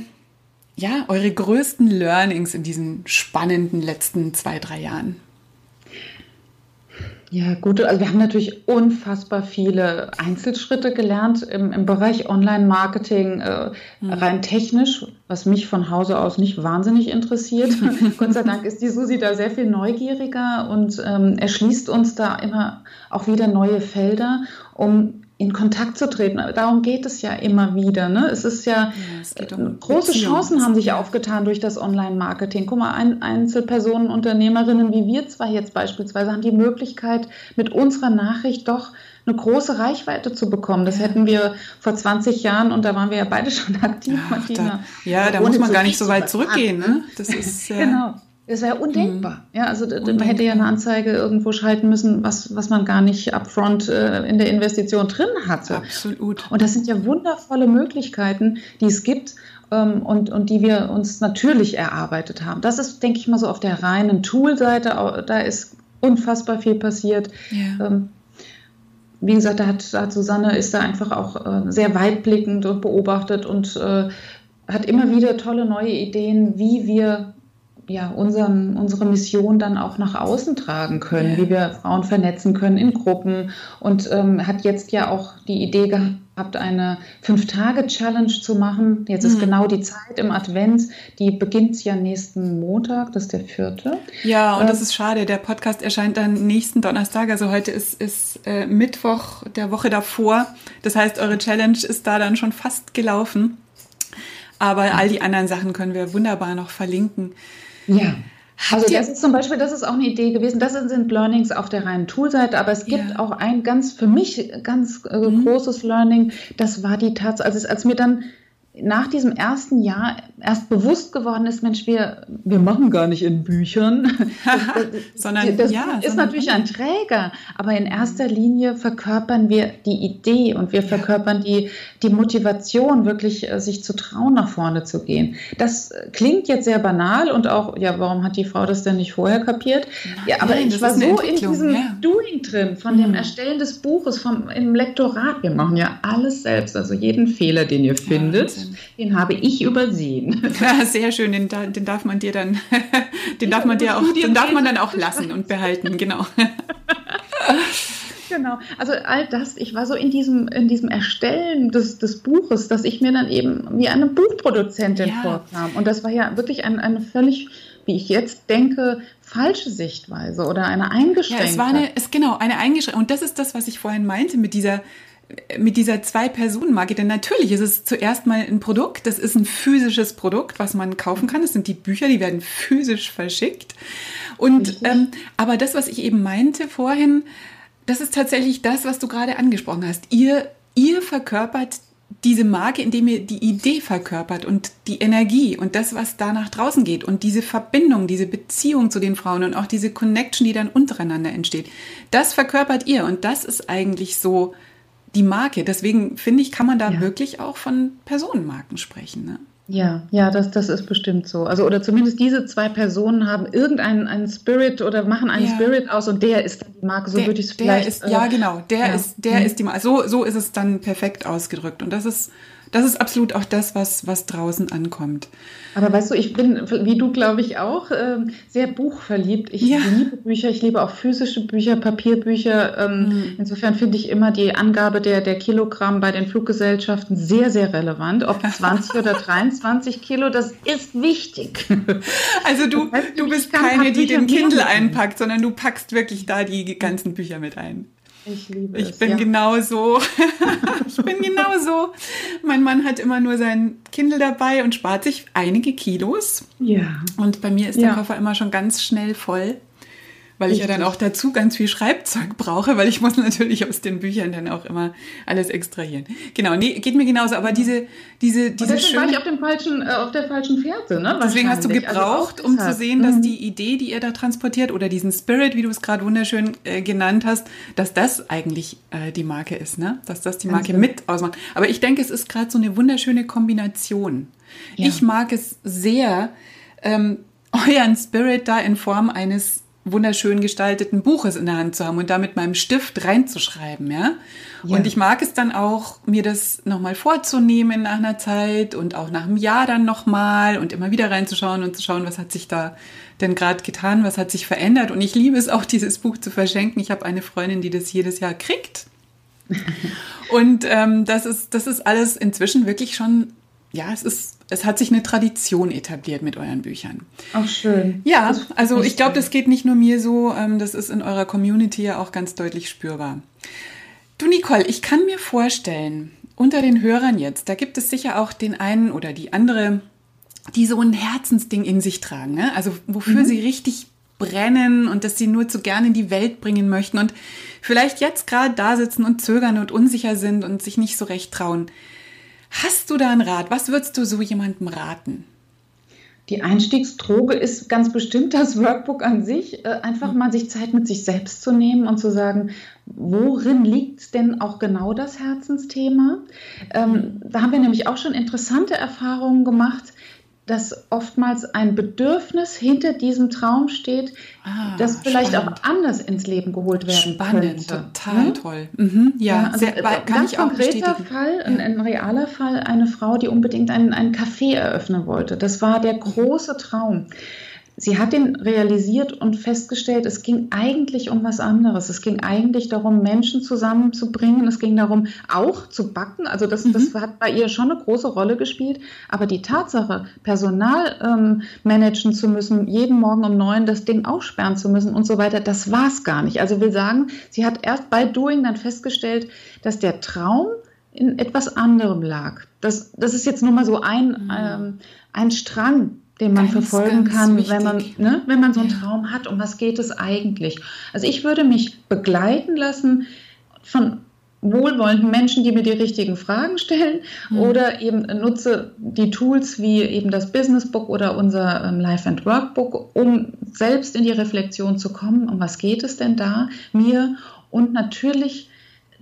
ja, eure größten Learnings in diesen spannenden letzten zwei, drei Jahren? Ja, gut. Also wir haben natürlich unfassbar viele Einzelschritte gelernt im, im Bereich Online-Marketing, äh, mhm. rein technisch, was mich von Hause aus nicht wahnsinnig interessiert. Gott sei Dank ist die Susi da sehr viel neugieriger und ähm, erschließt uns da immer auch wieder neue Felder, um in Kontakt zu treten. Darum geht es ja immer wieder. Ne? Es ist ja, ja um große Beziehung. Chancen haben sich aufgetan durch das Online-Marketing. Guck mal, ein, Einzelpersonen, Unternehmerinnen wie wir zwei jetzt beispielsweise haben die Möglichkeit, mit unserer Nachricht doch eine große Reichweite zu bekommen. Das ja. hätten wir vor 20 Jahren und da waren wir ja beide schon aktiv, ja, Martina. Da, ja, da muss man gar nicht so weit zurückgehen. Ne? Das ist, genau. Das wäre undenkbar. Mhm. Ja, also undenkbar. man hätte ja eine Anzeige irgendwo schalten müssen, was, was man gar nicht upfront äh, in der Investition drin hatte. Absolut. Und das sind ja wundervolle Möglichkeiten, die es gibt ähm, und, und die wir uns natürlich erarbeitet haben. Das ist, denke ich mal, so auf der reinen Tool-Seite, da ist unfassbar viel passiert. Ja. Ähm, wie gesagt, da hat, da hat, Susanne ist da einfach auch äh, sehr weitblickend und beobachtet und äh, hat immer wieder tolle neue Ideen, wie wir ja, unseren, unsere Mission dann auch nach außen tragen können, wie wir Frauen vernetzen können in Gruppen und ähm, hat jetzt ja auch die Idee gehabt, eine Fünf-Tage-Challenge zu machen. Jetzt ist mhm. genau die Zeit im Advent, die beginnt ja nächsten Montag, das ist der vierte. Ja, und äh, das ist schade, der Podcast erscheint dann nächsten Donnerstag, also heute ist, ist äh, Mittwoch der Woche davor. Das heißt, eure Challenge ist da dann schon fast gelaufen. Aber all die anderen Sachen können wir wunderbar noch verlinken. Ja. Also das ist zum Beispiel, das ist auch eine Idee gewesen. Das sind Learnings auf der reinen Toolseite, aber es gibt ja. auch ein ganz für mich ganz äh, mhm. großes Learning. Das war die Tatsache, also als mir dann nach diesem ersten Jahr erst bewusst geworden ist, Mensch, wir, wir machen gar nicht in Büchern, sondern das ja, ist sondern natürlich ein Träger, aber in erster Linie verkörpern wir die Idee und wir verkörpern die, die Motivation, wirklich äh, sich zu trauen, nach vorne zu gehen. Das klingt jetzt sehr banal und auch, ja, warum hat die Frau das denn nicht vorher kapiert? Ja, aber ich war so in diesem ja. Doing drin, von mhm. dem Erstellen des Buches, vom, im Lektorat. Wir machen ja alles selbst, also jeden Fehler, den ihr findet. Ja, den habe ich übersehen. Ja, sehr schön, den, den darf man dir dann, den darf man dir auch, den darf man dann auch lassen und behalten, genau. Genau, also all das, ich war so in diesem, in diesem Erstellen des, des Buches, dass ich mir dann eben wie eine Buchproduzentin ja. vorkam. Und das war ja wirklich ein, eine völlig, wie ich jetzt denke, falsche Sichtweise oder eine eingeschränkte. Ja, es war eine, es, genau, eine eingeschränkte. Und das ist das, was ich vorhin meinte mit dieser, mit dieser Zwei-Personen-Marke, denn natürlich ist es zuerst mal ein Produkt, das ist ein physisches Produkt, was man kaufen kann. Das sind die Bücher, die werden physisch verschickt. Und ähm, aber das, was ich eben meinte vorhin, das ist tatsächlich das, was du gerade angesprochen hast. Ihr, ihr verkörpert diese Marke, indem ihr die Idee verkörpert und die Energie und das, was da nach draußen geht und diese Verbindung, diese Beziehung zu den Frauen und auch diese Connection, die dann untereinander entsteht, das verkörpert ihr und das ist eigentlich so die Marke. Deswegen finde ich, kann man da ja. wirklich auch von Personenmarken sprechen. Ne? Ja, ja, das, das ist bestimmt so. Also, oder zumindest diese zwei Personen haben irgendeinen einen Spirit oder machen einen ja. Spirit aus und der ist die Marke. So der, würde ich es vielleicht. Ist, äh, ja, genau. Der ja. ist, der mhm. ist die Marke. So, so ist es dann perfekt ausgedrückt. Und das ist, das ist absolut auch das, was, was draußen ankommt. Aber weißt du, ich bin, wie du glaube ich auch, äh, sehr buchverliebt. Ich ja. liebe Bücher, ich liebe auch physische Bücher, Papierbücher. Ähm, mhm. Insofern finde ich immer die Angabe der, der Kilogramm bei den Fluggesellschaften sehr, sehr relevant. Ob 20 oder 23 Kilo, das ist wichtig. Also du, das heißt, du bist keine, die den Kindle einpackt, sondern du packst wirklich da die ganzen Bücher mit ein. Ich liebe ich es. Bin ja. genauso. ich bin genauso. Mein Mann hat immer nur sein Kindle dabei und spart sich einige Kilos. Ja. Und bei mir ist der Koffer immer schon ganz schnell voll weil ich ja dann auch dazu ganz viel Schreibzeug brauche, weil ich muss natürlich aus den Büchern dann auch immer alles extrahieren. Genau, nee, geht mir genauso, aber diese, diese, diese deswegen war ich auf, dem falschen, äh, auf der falschen Fährte, ne? Deswegen hast du also gebraucht, also um zu sehen, dass mhm. die Idee, die ihr da transportiert oder diesen Spirit, wie du es gerade wunderschön äh, genannt hast, dass das eigentlich äh, die Marke ist, ne? Dass das die Marke mit ausmacht. Aber ich denke, es ist gerade so eine wunderschöne Kombination. Ja. Ich mag es sehr, ähm, euren Spirit da in Form eines wunderschön gestalteten Buches in der Hand zu haben und da mit meinem Stift reinzuschreiben, ja? ja. Und ich mag es dann auch, mir das nochmal vorzunehmen nach einer Zeit und auch nach einem Jahr dann nochmal und immer wieder reinzuschauen und zu schauen, was hat sich da denn gerade getan, was hat sich verändert. Und ich liebe es auch, dieses Buch zu verschenken. Ich habe eine Freundin, die das jedes Jahr kriegt. und ähm, das, ist, das ist alles inzwischen wirklich schon ja, es ist, es hat sich eine Tradition etabliert mit euren Büchern. Auch schön. Ja, also ich glaube, das geht nicht nur mir so, ähm, das ist in eurer Community ja auch ganz deutlich spürbar. Du, Nicole, ich kann mir vorstellen, unter den Hörern jetzt, da gibt es sicher auch den einen oder die andere, die so ein Herzensding in sich tragen, ne? also wofür mhm. sie richtig brennen und das sie nur zu gerne in die Welt bringen möchten und vielleicht jetzt gerade da sitzen und zögern und unsicher sind und sich nicht so recht trauen. Hast du da einen Rat? Was würdest du so jemandem raten? Die Einstiegsdroge ist ganz bestimmt das Workbook an sich. Äh, einfach mal sich Zeit mit sich selbst zu nehmen und zu sagen, worin liegt denn auch genau das Herzensthema? Ähm, da haben wir nämlich auch schon interessante Erfahrungen gemacht dass oftmals ein Bedürfnis hinter diesem Traum steht, ah, das vielleicht spannend. auch anders ins Leben geholt werden spannend, könnte. Spannend, total hm? toll. Mhm, ja, ja also sehr, kann ganz ich auch konkreter Fall, ein, ein, realer Fall, eine Frau, die unbedingt einen, einen Café eröffnen wollte. Das war der große Traum sie hat ihn realisiert und festgestellt, es ging eigentlich um was anderes. Es ging eigentlich darum, Menschen zusammenzubringen. Es ging darum, auch zu backen. Also das, mhm. das hat bei ihr schon eine große Rolle gespielt. Aber die Tatsache, Personal ähm, managen zu müssen, jeden Morgen um neun das Ding aufsperren zu müssen und so weiter, das war es gar nicht. Also will sagen, sie hat erst bei Doing dann festgestellt, dass der Traum in etwas anderem lag. Das, das ist jetzt nur mal so ein, mhm. ähm, ein Strang, den man ganz, verfolgen ganz kann, wenn man, ne, wenn man so einen. Traum hat. Um was geht es eigentlich? Also ich würde mich begleiten lassen von wohlwollenden Menschen, die mir die richtigen Fragen stellen mhm. oder eben nutze die Tools wie eben das Business Book oder unser ähm, Life and Workbook, um selbst in die Reflexion zu kommen, um was geht es denn da mir und natürlich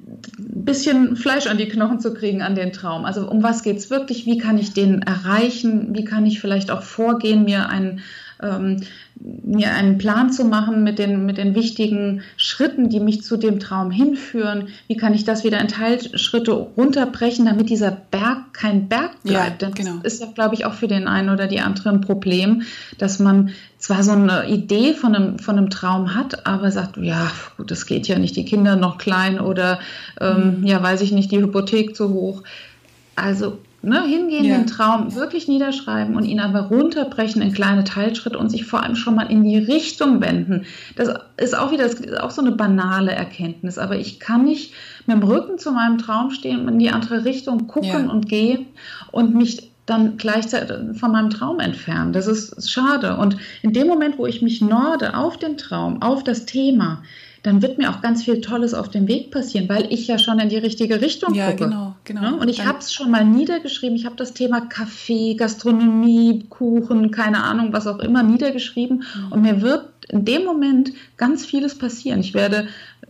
ein bisschen Fleisch an die Knochen zu kriegen an den Traum. Also um was geht es wirklich? Wie kann ich den erreichen? Wie kann ich vielleicht auch vorgehen, mir einen, ähm, mir einen Plan zu machen mit den, mit den wichtigen Schritten, die mich zu dem Traum hinführen? Wie kann ich das wieder in Teilschritte runterbrechen, damit dieser Berg kein Berg bleibt? Ja, genau. Das ist ja, glaube ich, auch für den einen oder die andere ein Problem, dass man zwar so eine Idee von einem, von einem Traum hat, aber sagt, ja, gut, das geht ja nicht, die Kinder noch klein oder ähm, mhm. ja, weiß ich nicht, die Hypothek zu hoch. Also ne, hingehen, ja. den Traum wirklich niederschreiben und ihn aber runterbrechen in kleine Teilschritte und sich vor allem schon mal in die Richtung wenden. Das ist auch wieder das ist auch so eine banale Erkenntnis, aber ich kann nicht mit dem Rücken zu meinem Traum stehen und in die andere Richtung gucken ja. und gehen und mich dann gleichzeitig von meinem Traum entfernen. Das ist schade. Und in dem Moment, wo ich mich norde auf den Traum, auf das Thema, dann wird mir auch ganz viel Tolles auf dem Weg passieren, weil ich ja schon in die richtige Richtung ja, gucke. Genau, genau. Ne? Und ich habe es schon mal niedergeschrieben. Ich habe das Thema Kaffee, Gastronomie, Kuchen, keine Ahnung, was auch immer niedergeschrieben. Mhm. Und mir wird in dem Moment ganz vieles passieren. Ich werde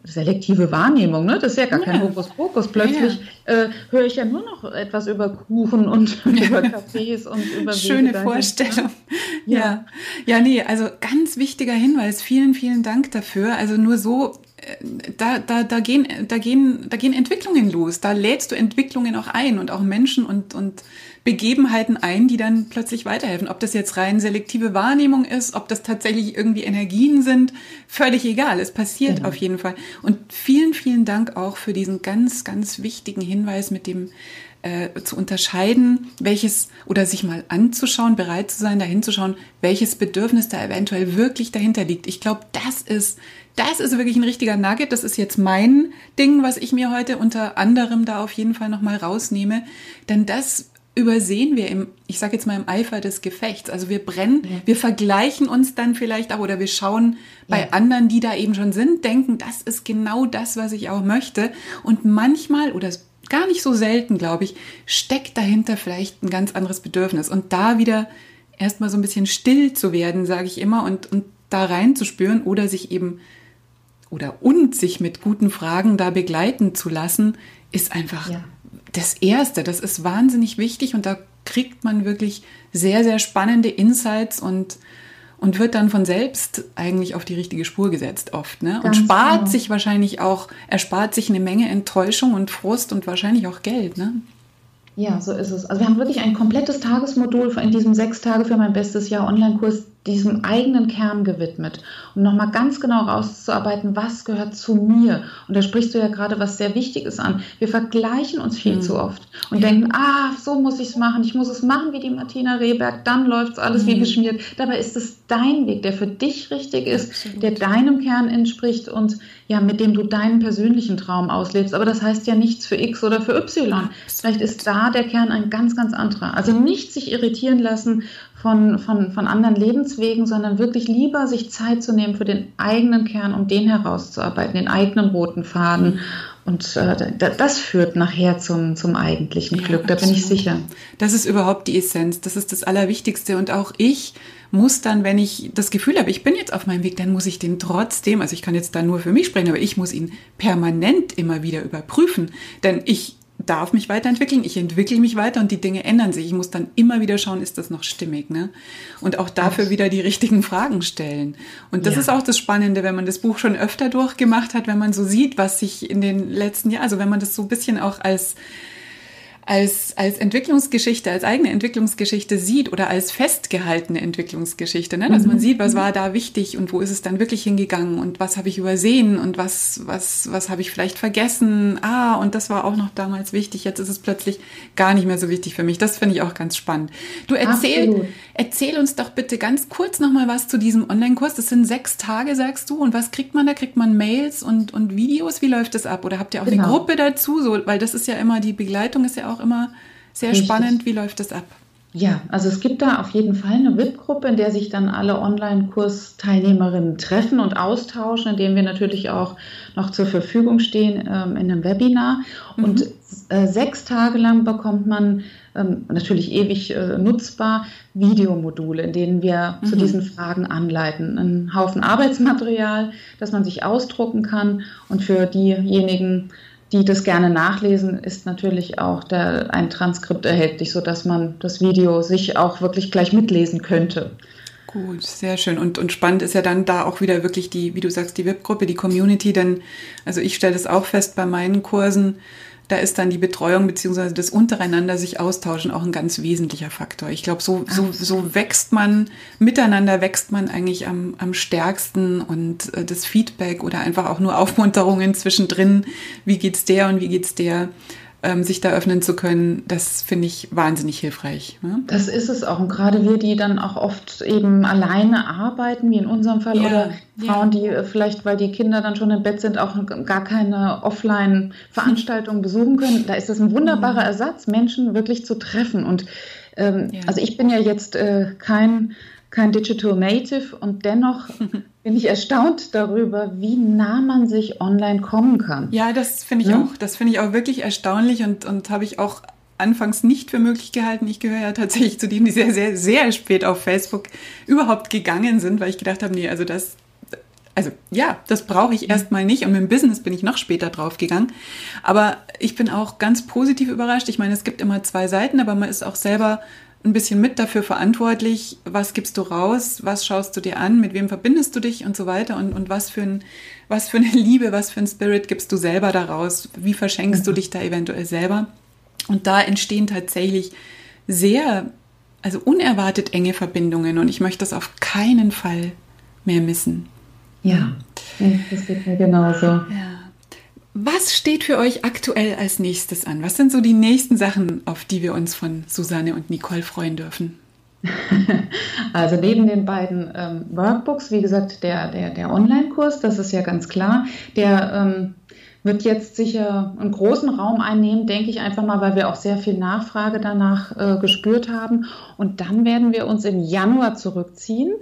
selektive Wahrnehmung, ne? das ist ja gar kein Hokuspokus. Plötzlich ja. äh, höre ich ja nur noch etwas über Kuchen und über Cafés und über Schöne Wege Vorstellung. Ja. ja. ja, nee, also ganz wichtiger Hinweis. Vielen, vielen Dank dafür. Also nur so äh, da, da, da, gehen, da, gehen, da gehen Entwicklungen los. Da lädst du Entwicklungen auch ein und auch Menschen und, und Begebenheiten ein, die dann plötzlich weiterhelfen. Ob das jetzt rein selektive Wahrnehmung ist, ob das tatsächlich irgendwie Energien sind, völlig egal. Es passiert genau. auf jeden Fall. Und vielen, vielen Dank auch für diesen ganz, ganz wichtigen Hinweis mit dem äh, zu unterscheiden, welches oder sich mal anzuschauen, bereit zu sein, dahin zu schauen, welches Bedürfnis da eventuell wirklich dahinter liegt. Ich glaube, das ist das ist wirklich ein richtiger Nugget. Das ist jetzt mein Ding, was ich mir heute unter anderem da auf jeden Fall nochmal rausnehme. Denn das übersehen wir im, ich sage jetzt mal im Eifer des Gefechts. Also wir brennen, ja. wir vergleichen uns dann vielleicht auch oder wir schauen bei ja. anderen, die da eben schon sind, denken, das ist genau das, was ich auch möchte. Und manchmal oder gar nicht so selten, glaube ich, steckt dahinter vielleicht ein ganz anderes Bedürfnis. Und da wieder erstmal so ein bisschen still zu werden, sage ich immer, und, und da reinzuspüren oder sich eben oder und sich mit guten Fragen da begleiten zu lassen, ist einfach ja das Erste, das ist wahnsinnig wichtig und da kriegt man wirklich sehr, sehr spannende Insights und, und wird dann von selbst eigentlich auf die richtige Spur gesetzt oft. Ne? Und spart genau. sich wahrscheinlich auch, erspart sich eine Menge Enttäuschung und Frust und wahrscheinlich auch Geld. Ne? Ja, so ist es. Also wir haben wirklich ein komplettes Tagesmodul in diesem sechs Tage für mein bestes Jahr Online-Kurs diesem eigenen Kern gewidmet, um nochmal ganz genau rauszuarbeiten, was gehört zu mir. Und da sprichst du ja gerade was sehr Wichtiges an. Wir vergleichen uns viel mhm. zu oft und denken, ah, so muss ich es machen, ich muss es machen wie die Martina Rehberg, dann läuft es alles mhm. wie geschmiert. Dabei ist es dein Weg, der für dich richtig ist, Absolut. der deinem Kern entspricht und ja, mit dem du deinen persönlichen Traum auslebst. Aber das heißt ja nichts für X oder für Y. Vielleicht ist da der Kern ein ganz, ganz anderer. Also nicht sich irritieren lassen von, von, von anderen Lebenswegen, sondern wirklich lieber sich Zeit zu nehmen für den eigenen Kern, um den herauszuarbeiten, den eigenen roten Faden. Und äh, das führt nachher zum, zum eigentlichen ja, Glück, da absolut. bin ich sicher. Das ist überhaupt die Essenz, das ist das Allerwichtigste. Und auch ich muss dann, wenn ich das Gefühl habe, ich bin jetzt auf meinem Weg, dann muss ich den trotzdem, also ich kann jetzt da nur für mich sprechen, aber ich muss ihn permanent immer wieder überprüfen. Denn ich darf mich weiterentwickeln, ich entwickle mich weiter und die Dinge ändern sich. Ich muss dann immer wieder schauen, ist das noch stimmig, ne? Und auch dafür wieder die richtigen Fragen stellen. Und das ja. ist auch das Spannende, wenn man das Buch schon öfter durchgemacht hat, wenn man so sieht, was sich in den letzten Jahren, also wenn man das so ein bisschen auch als als, als Entwicklungsgeschichte, als eigene Entwicklungsgeschichte sieht oder als festgehaltene Entwicklungsgeschichte, ne? dass man mhm. sieht, was war da wichtig und wo ist es dann wirklich hingegangen und was habe ich übersehen und was, was, was habe ich vielleicht vergessen. Ah, und das war auch noch damals wichtig, jetzt ist es plötzlich gar nicht mehr so wichtig für mich. Das finde ich auch ganz spannend. Du erzähl, erzähl uns doch bitte ganz kurz nochmal was zu diesem Online-Kurs. Das sind sechs Tage, sagst du. Und was kriegt man da? Kriegt man Mails und, und Videos? Wie läuft das ab? Oder habt ihr auch genau. eine Gruppe dazu? So, weil das ist ja immer, die Begleitung ist ja auch auch immer sehr Richtig. spannend. Wie läuft das ab? Ja, also es gibt da auf jeden Fall eine VIP-Gruppe, in der sich dann alle Online-Kursteilnehmerinnen treffen und austauschen, in dem wir natürlich auch noch zur Verfügung stehen ähm, in einem Webinar. Mhm. Und äh, sechs Tage lang bekommt man ähm, natürlich ewig äh, nutzbar Videomodule, in denen wir mhm. zu diesen Fragen anleiten. Ein Haufen Arbeitsmaterial, das man sich ausdrucken kann und für diejenigen, die das gerne nachlesen, ist natürlich auch der, ein Transkript erhältlich, sodass man das Video sich auch wirklich gleich mitlesen könnte. Gut, sehr schön. Und, und spannend ist ja dann da auch wieder wirklich die, wie du sagst, die VIP-Gruppe, die Community. Denn, also ich stelle das auch fest bei meinen Kursen, da ist dann die Betreuung beziehungsweise das untereinander sich austauschen auch ein ganz wesentlicher Faktor. Ich glaube, so, so, so wächst man, miteinander wächst man eigentlich am, am stärksten und äh, das Feedback oder einfach auch nur Aufmunterungen zwischendrin, wie geht's der und wie geht's der, ähm, sich da öffnen zu können, das finde ich wahnsinnig hilfreich. Ne? Das ist es auch. Und gerade wir, die dann auch oft eben alleine arbeiten, wie in unserem Fall, ja, oder Frauen, ja. die äh, vielleicht, weil die Kinder dann schon im Bett sind, auch gar keine Offline-Veranstaltungen besuchen können, da ist das ein wunderbarer mhm. Ersatz, Menschen wirklich zu treffen. Und ähm, ja. also ich bin ja jetzt äh, kein kein Digital Native und dennoch bin ich erstaunt darüber, wie nah man sich online kommen kann. Ja, das finde ich ja? auch. Das finde ich auch wirklich erstaunlich und, und habe ich auch anfangs nicht für möglich gehalten. Ich gehöre ja tatsächlich zu denen, die sehr, sehr, sehr spät auf Facebook überhaupt gegangen sind, weil ich gedacht habe, nee, also das, also ja, das brauche ich erstmal nicht und mit dem Business bin ich noch später drauf gegangen. Aber ich bin auch ganz positiv überrascht. Ich meine, es gibt immer zwei Seiten, aber man ist auch selber ein bisschen mit dafür verantwortlich, was gibst du raus, was schaust du dir an, mit wem verbindest du dich und so weiter und, und was, für ein, was für eine Liebe, was für ein Spirit gibst du selber daraus, wie verschenkst du mhm. dich da eventuell selber. Und da entstehen tatsächlich sehr, also unerwartet enge Verbindungen und ich möchte das auf keinen Fall mehr missen. Ja, das geht mir genauso. Ja. Was steht für euch aktuell als nächstes an? Was sind so die nächsten Sachen, auf die wir uns von Susanne und Nicole freuen dürfen? Also neben den beiden ähm, Workbooks, wie gesagt, der, der, der Online-Kurs, das ist ja ganz klar, der ähm, wird jetzt sicher einen großen Raum einnehmen, denke ich einfach mal, weil wir auch sehr viel Nachfrage danach äh, gespürt haben. Und dann werden wir uns im Januar zurückziehen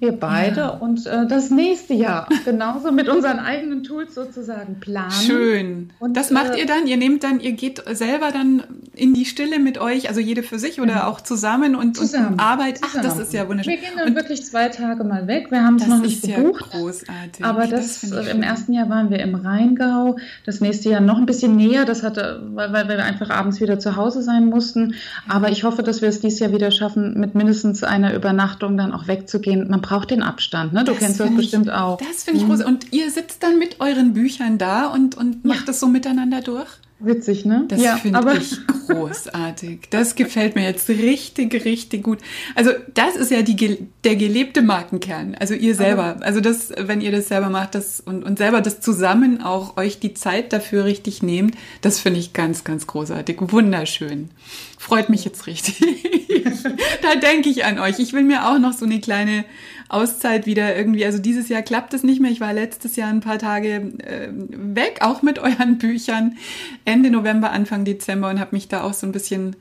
wir beide ja. und äh, das nächste Jahr genauso mit unseren eigenen Tools sozusagen planen. Schön. Und das macht äh, ihr dann? Ihr nehmt dann, ihr geht selber dann in die Stille mit euch, also jede für sich oder mhm. auch zusammen und, zusammen, und Arbeit. Zusammen. Ach, das ist ja wunderschön. Wir gehen dann und wirklich zwei Tage mal weg. Wir haben es noch nicht gebucht. Ja großartig. Aber das, das im ersten Jahr waren wir im Rheingau. Das nächste Jahr noch ein bisschen näher. Das hatte, weil, weil wir einfach abends wieder zu Hause sein mussten. Aber ich hoffe, dass wir es dieses Jahr wieder schaffen, mit mindestens einer Übernachtung dann auch wegzugehen. Man braucht den Abstand, ne? Du das kennst das ich, bestimmt auch. Das finde ich mhm. groß. Und ihr sitzt dann mit euren Büchern da und, und macht ja. das so miteinander durch? Witzig, ne? Das ja, finde ich großartig. Das gefällt mir jetzt richtig, richtig gut. Also das ist ja die, der gelebte Markenkern. Also ihr selber. Also das, wenn ihr das selber macht das, und, und selber das zusammen auch euch die Zeit dafür richtig nehmt, das finde ich ganz, ganz großartig. Wunderschön. Freut mich jetzt richtig. da denke ich an euch. Ich will mir auch noch so eine kleine Auszeit wieder irgendwie. Also dieses Jahr klappt es nicht mehr. Ich war letztes Jahr ein paar Tage äh, weg, auch mit euren Büchern, Ende November, Anfang Dezember und habe mich da auch so ein bisschen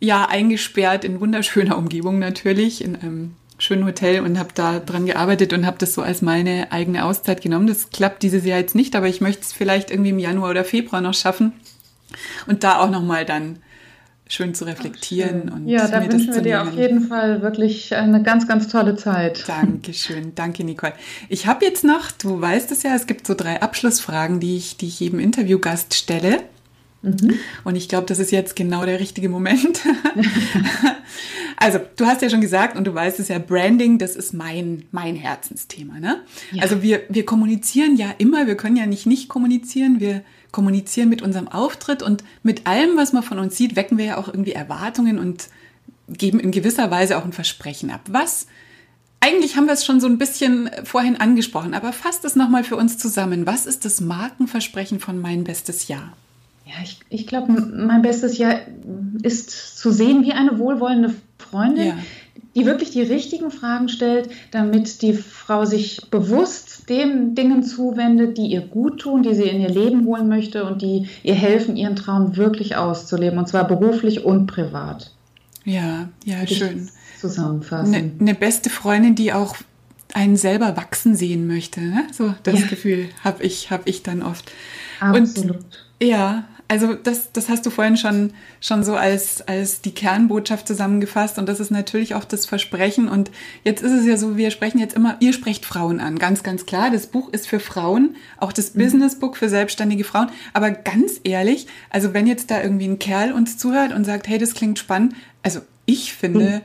ja eingesperrt in wunderschöner Umgebung natürlich in einem schönen Hotel und habe da dran gearbeitet und habe das so als meine eigene Auszeit genommen. Das klappt dieses Jahr jetzt nicht, aber ich möchte es vielleicht irgendwie im Januar oder Februar noch schaffen und da auch noch mal dann schön zu reflektieren. Ach, und ja, da wünschen wir dir auf jeden Fall wirklich eine ganz, ganz tolle Zeit. Dankeschön, danke Nicole. Ich habe jetzt noch, du weißt es ja, es gibt so drei Abschlussfragen, die ich, die ich jedem Interviewgast stelle. Mhm. Und ich glaube, das ist jetzt genau der richtige Moment. also, du hast ja schon gesagt und du weißt es ja, Branding, das ist mein, mein Herzensthema. Ne? Ja. Also wir, wir kommunizieren ja immer, wir können ja nicht nicht kommunizieren, wir kommunizieren mit unserem Auftritt und mit allem, was man von uns sieht, wecken wir ja auch irgendwie Erwartungen und geben in gewisser Weise auch ein Versprechen ab. Was eigentlich haben wir es schon so ein bisschen vorhin angesprochen, aber fasst es nochmal für uns zusammen. Was ist das Markenversprechen von Mein Bestes Jahr? Ja, ich, ich glaube, mein bestes Jahr ist zu sehen wie eine wohlwollende Freundin, ja. Die wirklich die richtigen Fragen stellt, damit die Frau sich bewusst den Dingen zuwendet, die ihr gut tun, die sie in ihr Leben holen möchte und die ihr helfen, ihren Traum wirklich auszuleben, und zwar beruflich und privat. Ja, ja, schön. Zusammenfassen. Eine, eine beste Freundin, die auch einen selber wachsen sehen möchte. Ne? So das ja. Gefühl habe ich, hab ich dann oft. Absolut. Und, ja, also das, das hast du vorhin schon, schon so als, als die Kernbotschaft zusammengefasst und das ist natürlich auch das Versprechen und jetzt ist es ja so, wir sprechen jetzt immer, ihr sprecht Frauen an, ganz, ganz klar, das Buch ist für Frauen, auch das mhm. Businessbook für selbstständige Frauen, aber ganz ehrlich, also wenn jetzt da irgendwie ein Kerl uns zuhört und sagt, hey, das klingt spannend, also ich finde,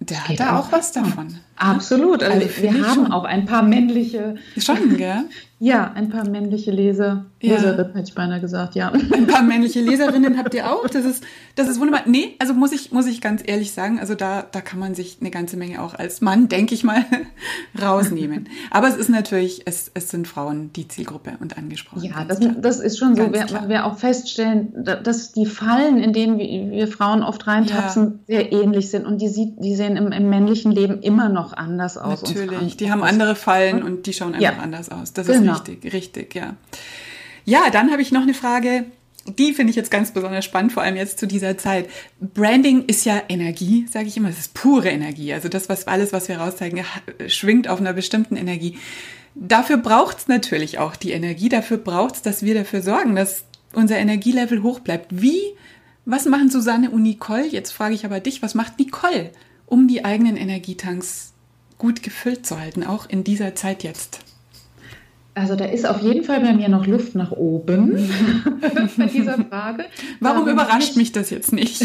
mhm. der hat da auch was davon. Absolut. Also, also wir haben schon. auch ein paar männliche. Schon, gell? Ja, ein paar männliche Leser. Ja. Leserinnen hätte ich beinahe gesagt, ja. Ein paar männliche Leserinnen habt ihr auch. Das ist, das ist wunderbar. Nee, also muss ich, muss ich ganz ehrlich sagen, also da, da kann man sich eine ganze Menge auch als Mann, denke ich mal, rausnehmen. Aber es ist natürlich, es, es sind Frauen die Zielgruppe und angesprochen. Ja, das, das ist schon so. Wir, wir auch feststellen, dass die Fallen, in denen wir, wir Frauen oft reintapsen, ja. sehr ähnlich sind. Und die, sieht, die sehen im, im männlichen Leben immer noch anders aus. Natürlich, die haben andere Fallen und die schauen einfach ja. anders aus. Das genau. ist Genau. Richtig, richtig, ja. Ja, dann habe ich noch eine Frage. Die finde ich jetzt ganz besonders spannend, vor allem jetzt zu dieser Zeit. Branding ist ja Energie, sage ich immer. Es ist pure Energie. Also das, was alles, was wir rauszeigen, schwingt auf einer bestimmten Energie. Dafür braucht es natürlich auch die Energie. Dafür braucht es, dass wir dafür sorgen, dass unser Energielevel hoch bleibt. Wie, was machen Susanne und Nicole? Jetzt frage ich aber dich, was macht Nicole, um die eigenen Energietanks gut gefüllt zu halten, auch in dieser Zeit jetzt? Also da ist auf jeden Fall bei mir noch Luft nach oben bei dieser Frage. Warum überrascht ich, mich das jetzt nicht?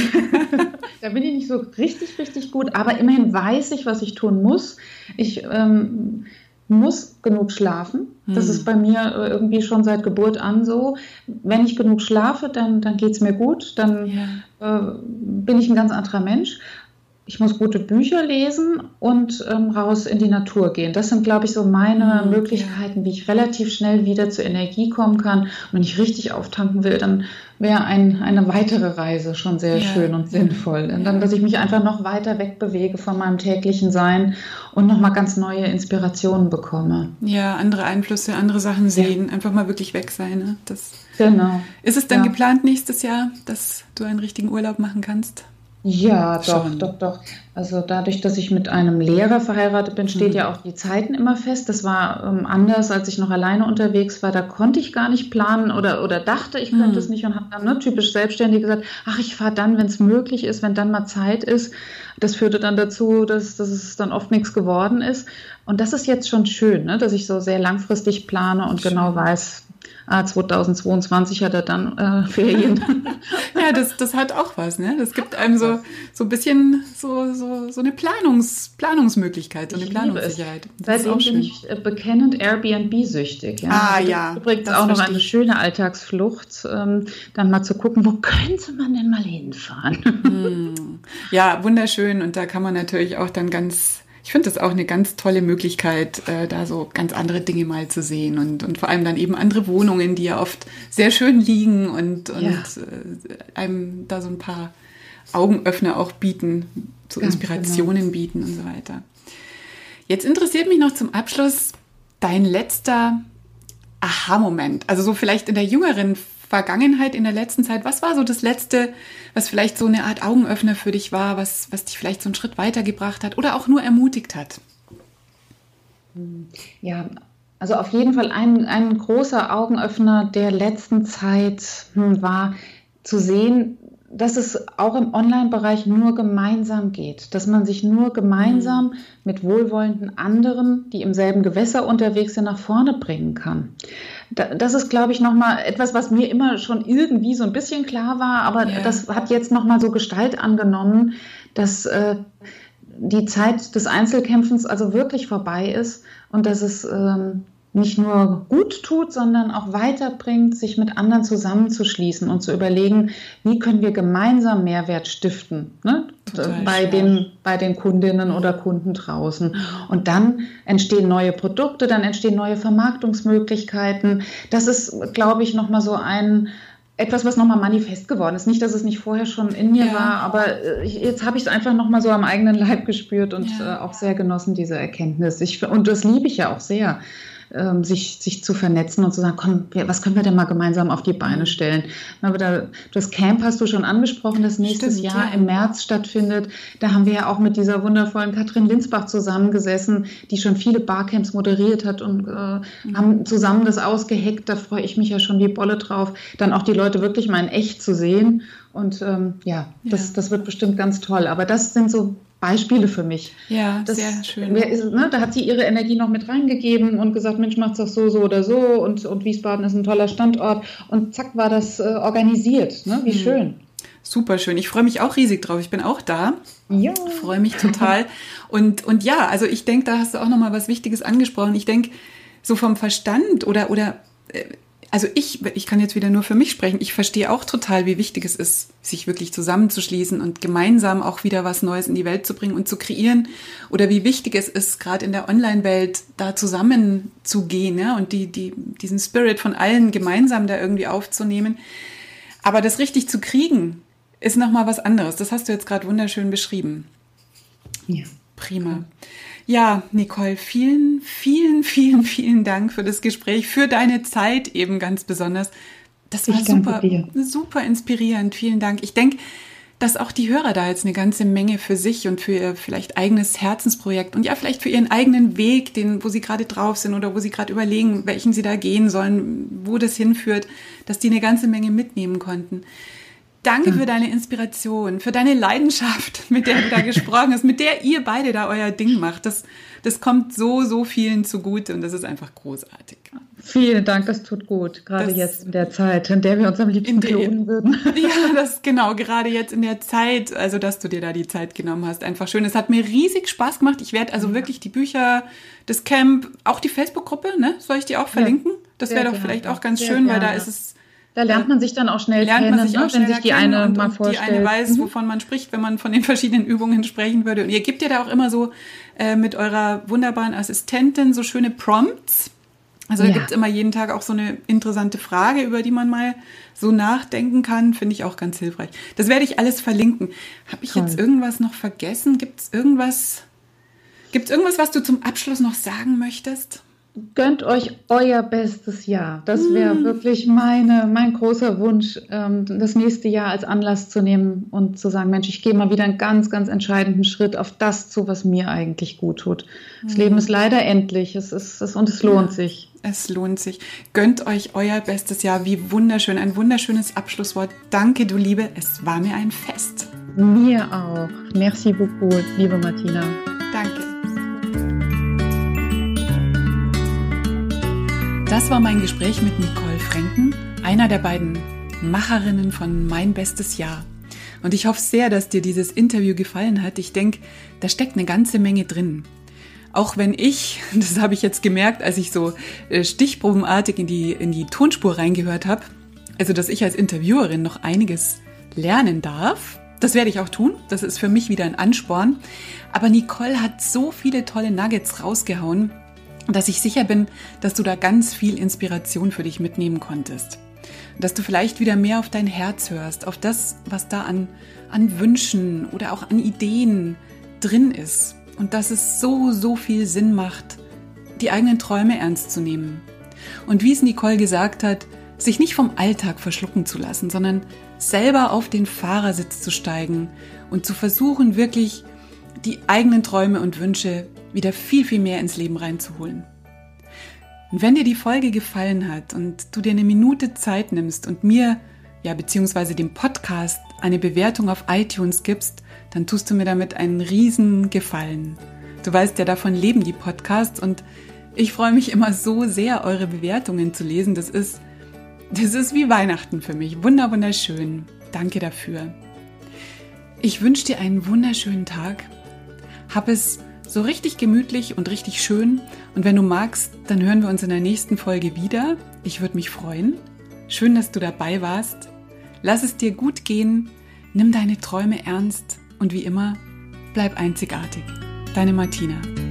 da bin ich nicht so richtig, richtig gut, aber immerhin weiß ich, was ich tun muss. Ich ähm, muss genug schlafen. Das hm. ist bei mir äh, irgendwie schon seit Geburt an so. Wenn ich genug schlafe, dann, dann geht es mir gut, dann ja. äh, bin ich ein ganz anderer Mensch ich muss gute Bücher lesen und ähm, raus in die Natur gehen. Das sind, glaube ich, so meine mhm, Möglichkeiten, wie ich relativ schnell wieder zur Energie kommen kann. Und wenn ich richtig auftanken will, dann wäre ein, eine weitere Reise schon sehr ja. schön und sinnvoll. Und dann, dass ich mich einfach noch weiter wegbewege von meinem täglichen Sein und nochmal ganz neue Inspirationen bekomme. Ja, andere Einflüsse, andere Sachen sehen, ja. einfach mal wirklich weg sein. Ne? Das genau. Ist es dann ja. geplant nächstes Jahr, dass du einen richtigen Urlaub machen kannst? Ja, doch, Schon. doch, doch. Also dadurch, dass ich mit einem Lehrer verheiratet bin, steht mhm. ja auch die Zeiten immer fest. Das war ähm, anders, als ich noch alleine unterwegs war. Da konnte ich gar nicht planen oder, oder dachte, ich könnte mhm. es nicht und habe dann ne, typisch selbstständig gesagt, ach, ich fahre dann, wenn es möglich ist, wenn dann mal Zeit ist. Das führte dann dazu, dass, dass es dann oft nichts geworden ist. Und das ist jetzt schon schön, ne, dass ich so sehr langfristig plane und schön. genau weiß, ah, 2022 hat er dann äh, Ferien. ja, das, das hat auch was, ne? Das gibt einem so, so ein bisschen so, so, so eine Planungs, Planungsmöglichkeit, so eine ich Planungssicherheit. Seitdem bin ich äh, bekennend Airbnb-süchtig. Ja? Ah, also ja. Übrigens auch noch eine schöne Alltagsflucht, ähm, dann mal zu gucken, wo könnte man denn mal hinfahren? Hm. Ja, wunderschön. Und da kann man natürlich auch dann ganz ich finde das auch eine ganz tolle Möglichkeit, äh, da so ganz andere Dinge mal zu sehen und, und vor allem dann eben andere Wohnungen, die ja oft sehr schön liegen und, und ja. äh, einem da so ein paar Augenöffner auch bieten, so ganz Inspirationen genau. bieten und so weiter. Jetzt interessiert mich noch zum Abschluss dein letzter Aha-Moment. Also so vielleicht in der jüngeren Vergangenheit, in der letzten Zeit, was war so das Letzte, was vielleicht so eine Art Augenöffner für dich war, was, was dich vielleicht so einen Schritt weitergebracht hat oder auch nur ermutigt hat? Ja, also auf jeden Fall ein, ein großer Augenöffner der letzten Zeit hm, war zu sehen, dass es auch im Online-Bereich nur gemeinsam geht, dass man sich nur gemeinsam mhm. mit wohlwollenden anderen, die im selben Gewässer unterwegs sind, nach vorne bringen kann. Das ist, glaube ich, nochmal etwas, was mir immer schon irgendwie so ein bisschen klar war, aber ja. das hat jetzt nochmal so Gestalt angenommen, dass äh, die Zeit des Einzelkämpfens also wirklich vorbei ist und dass es ähm, nicht nur gut tut, sondern auch weiterbringt, sich mit anderen zusammenzuschließen und zu überlegen, wie können wir gemeinsam Mehrwert stiften ne? bei, den, bei den Kundinnen oder Kunden draußen. Und dann entstehen neue Produkte, dann entstehen neue Vermarktungsmöglichkeiten. Das ist, glaube ich, nochmal so ein, etwas, was nochmal manifest geworden ist. Nicht, dass es nicht vorher schon in mir ja. war, aber äh, jetzt habe ich es einfach nochmal so am eigenen Leib gespürt und ja. Äh, auch sehr genossen, diese Erkenntnis. Ich, und das liebe ich ja auch sehr ähm, sich, sich zu vernetzen und zu sagen, komm, was können wir denn mal gemeinsam auf die Beine stellen? Aber da, das Camp hast du schon angesprochen, das nächstes Stimmt, Jahr ja. im März stattfindet. Da haben wir ja auch mit dieser wundervollen Katrin Linsbach zusammengesessen, die schon viele Barcamps moderiert hat und äh, mhm. haben zusammen das ausgeheckt. Da freue ich mich ja schon wie Bolle drauf, dann auch die Leute wirklich mal in echt zu sehen. Und ähm, ja, das, ja. das wird bestimmt ganz toll. Aber das sind so Beispiele für mich. Ja, das, sehr schön. Ist, ne, da hat sie ihre Energie noch mit reingegeben und gesagt, Mensch, macht's doch so, so oder so und, und Wiesbaden ist ein toller Standort und zack war das äh, organisiert. Ne? Wie mhm. schön. Super schön. Ich freue mich auch riesig drauf. Ich bin auch da. Ja. Freue mich total. Und, und ja, also ich denke, da hast du auch nochmal was Wichtiges angesprochen. Ich denke, so vom Verstand oder, oder äh, also ich, ich kann jetzt wieder nur für mich sprechen, ich verstehe auch total, wie wichtig es ist, sich wirklich zusammenzuschließen und gemeinsam auch wieder was Neues in die Welt zu bringen und zu kreieren. Oder wie wichtig es ist, gerade in der Online-Welt da zusammenzugehen ja, und die, die, diesen Spirit von allen gemeinsam da irgendwie aufzunehmen. Aber das richtig zu kriegen, ist nochmal was anderes. Das hast du jetzt gerade wunderschön beschrieben. Ja. Prima. Ja, Nicole, vielen, vielen, vielen, vielen Dank für das Gespräch, für deine Zeit eben ganz besonders. Das war super, super inspirierend. Vielen Dank. Ich denke, dass auch die Hörer da jetzt eine ganze Menge für sich und für ihr vielleicht eigenes Herzensprojekt und ja, vielleicht für ihren eigenen Weg, den, wo sie gerade drauf sind oder wo sie gerade überlegen, welchen sie da gehen sollen, wo das hinführt, dass die eine ganze Menge mitnehmen konnten. Danke für deine Inspiration, für deine Leidenschaft, mit der du da gesprochen hast, mit der ihr beide da euer Ding macht. Das, das kommt so, so vielen zugute und das ist einfach großartig. Vielen Dank, das tut gut. Gerade das, jetzt in der Zeit, in der wir uns am liebsten klonen würden. Ja, das genau, gerade jetzt in der Zeit, also dass du dir da die Zeit genommen hast. Einfach schön. Es hat mir riesig Spaß gemacht. Ich werde also ja. wirklich die Bücher, das Camp, auch die Facebook-Gruppe, ne? Soll ich die auch verlinken? Ja, das wäre doch vielleicht auch ganz schön, weil da ist es da lernt man sich dann auch schnell lernt kennen, man sich auch ne? wenn sich die eine und, mal vorstellt. Die eine weiß, mhm. wovon man spricht, wenn man von den verschiedenen Übungen sprechen würde. Und ihr gebt ja da auch immer so äh, mit eurer wunderbaren Assistentin so schöne Prompts. Also da ja. gibt es immer jeden Tag auch so eine interessante Frage, über die man mal so nachdenken kann. Finde ich auch ganz hilfreich. Das werde ich alles verlinken. Habe ich Toll. jetzt irgendwas noch vergessen? Gibt es irgendwas, gibt's irgendwas, was du zum Abschluss noch sagen möchtest? Gönnt euch euer bestes Jahr. Das wäre mm. wirklich meine, mein großer Wunsch, ähm, das nächste Jahr als Anlass zu nehmen und zu sagen, Mensch, ich gehe mal wieder einen ganz, ganz entscheidenden Schritt auf das zu, was mir eigentlich gut tut. Das mm. Leben ist leider endlich es ist, es, und es lohnt sich. Es lohnt sich. Gönnt euch euer bestes Jahr. Wie wunderschön. Ein wunderschönes Abschlusswort. Danke, du Liebe. Es war mir ein Fest. Mir auch. Merci beaucoup, liebe Martina. Das war mein Gespräch mit Nicole Franken, einer der beiden Macherinnen von Mein bestes Jahr. Und ich hoffe sehr, dass dir dieses Interview gefallen hat. Ich denke, da steckt eine ganze Menge drin. Auch wenn ich, das habe ich jetzt gemerkt, als ich so äh, stichprobenartig in die, in die Tonspur reingehört habe, also dass ich als Interviewerin noch einiges lernen darf. Das werde ich auch tun. Das ist für mich wieder ein Ansporn. Aber Nicole hat so viele tolle Nuggets rausgehauen, dass ich sicher bin, dass du da ganz viel Inspiration für dich mitnehmen konntest. Dass du vielleicht wieder mehr auf dein Herz hörst, auf das, was da an, an Wünschen oder auch an Ideen drin ist. Und dass es so, so viel Sinn macht, die eigenen Träume ernst zu nehmen. Und wie es Nicole gesagt hat, sich nicht vom Alltag verschlucken zu lassen, sondern selber auf den Fahrersitz zu steigen und zu versuchen, wirklich die eigenen Träume und Wünsche wieder viel, viel mehr ins Leben reinzuholen. Und wenn dir die Folge gefallen hat und du dir eine Minute Zeit nimmst und mir, ja, beziehungsweise dem Podcast eine Bewertung auf iTunes gibst, dann tust du mir damit einen riesen Gefallen. Du weißt ja, davon leben die Podcasts und ich freue mich immer so sehr, eure Bewertungen zu lesen. Das ist, das ist wie Weihnachten für mich. Wunder, wunderschön. Danke dafür. Ich wünsche dir einen wunderschönen Tag. Hab es so richtig gemütlich und richtig schön. Und wenn du magst, dann hören wir uns in der nächsten Folge wieder. Ich würde mich freuen. Schön, dass du dabei warst. Lass es dir gut gehen. Nimm deine Träume ernst und wie immer, bleib einzigartig. Deine Martina.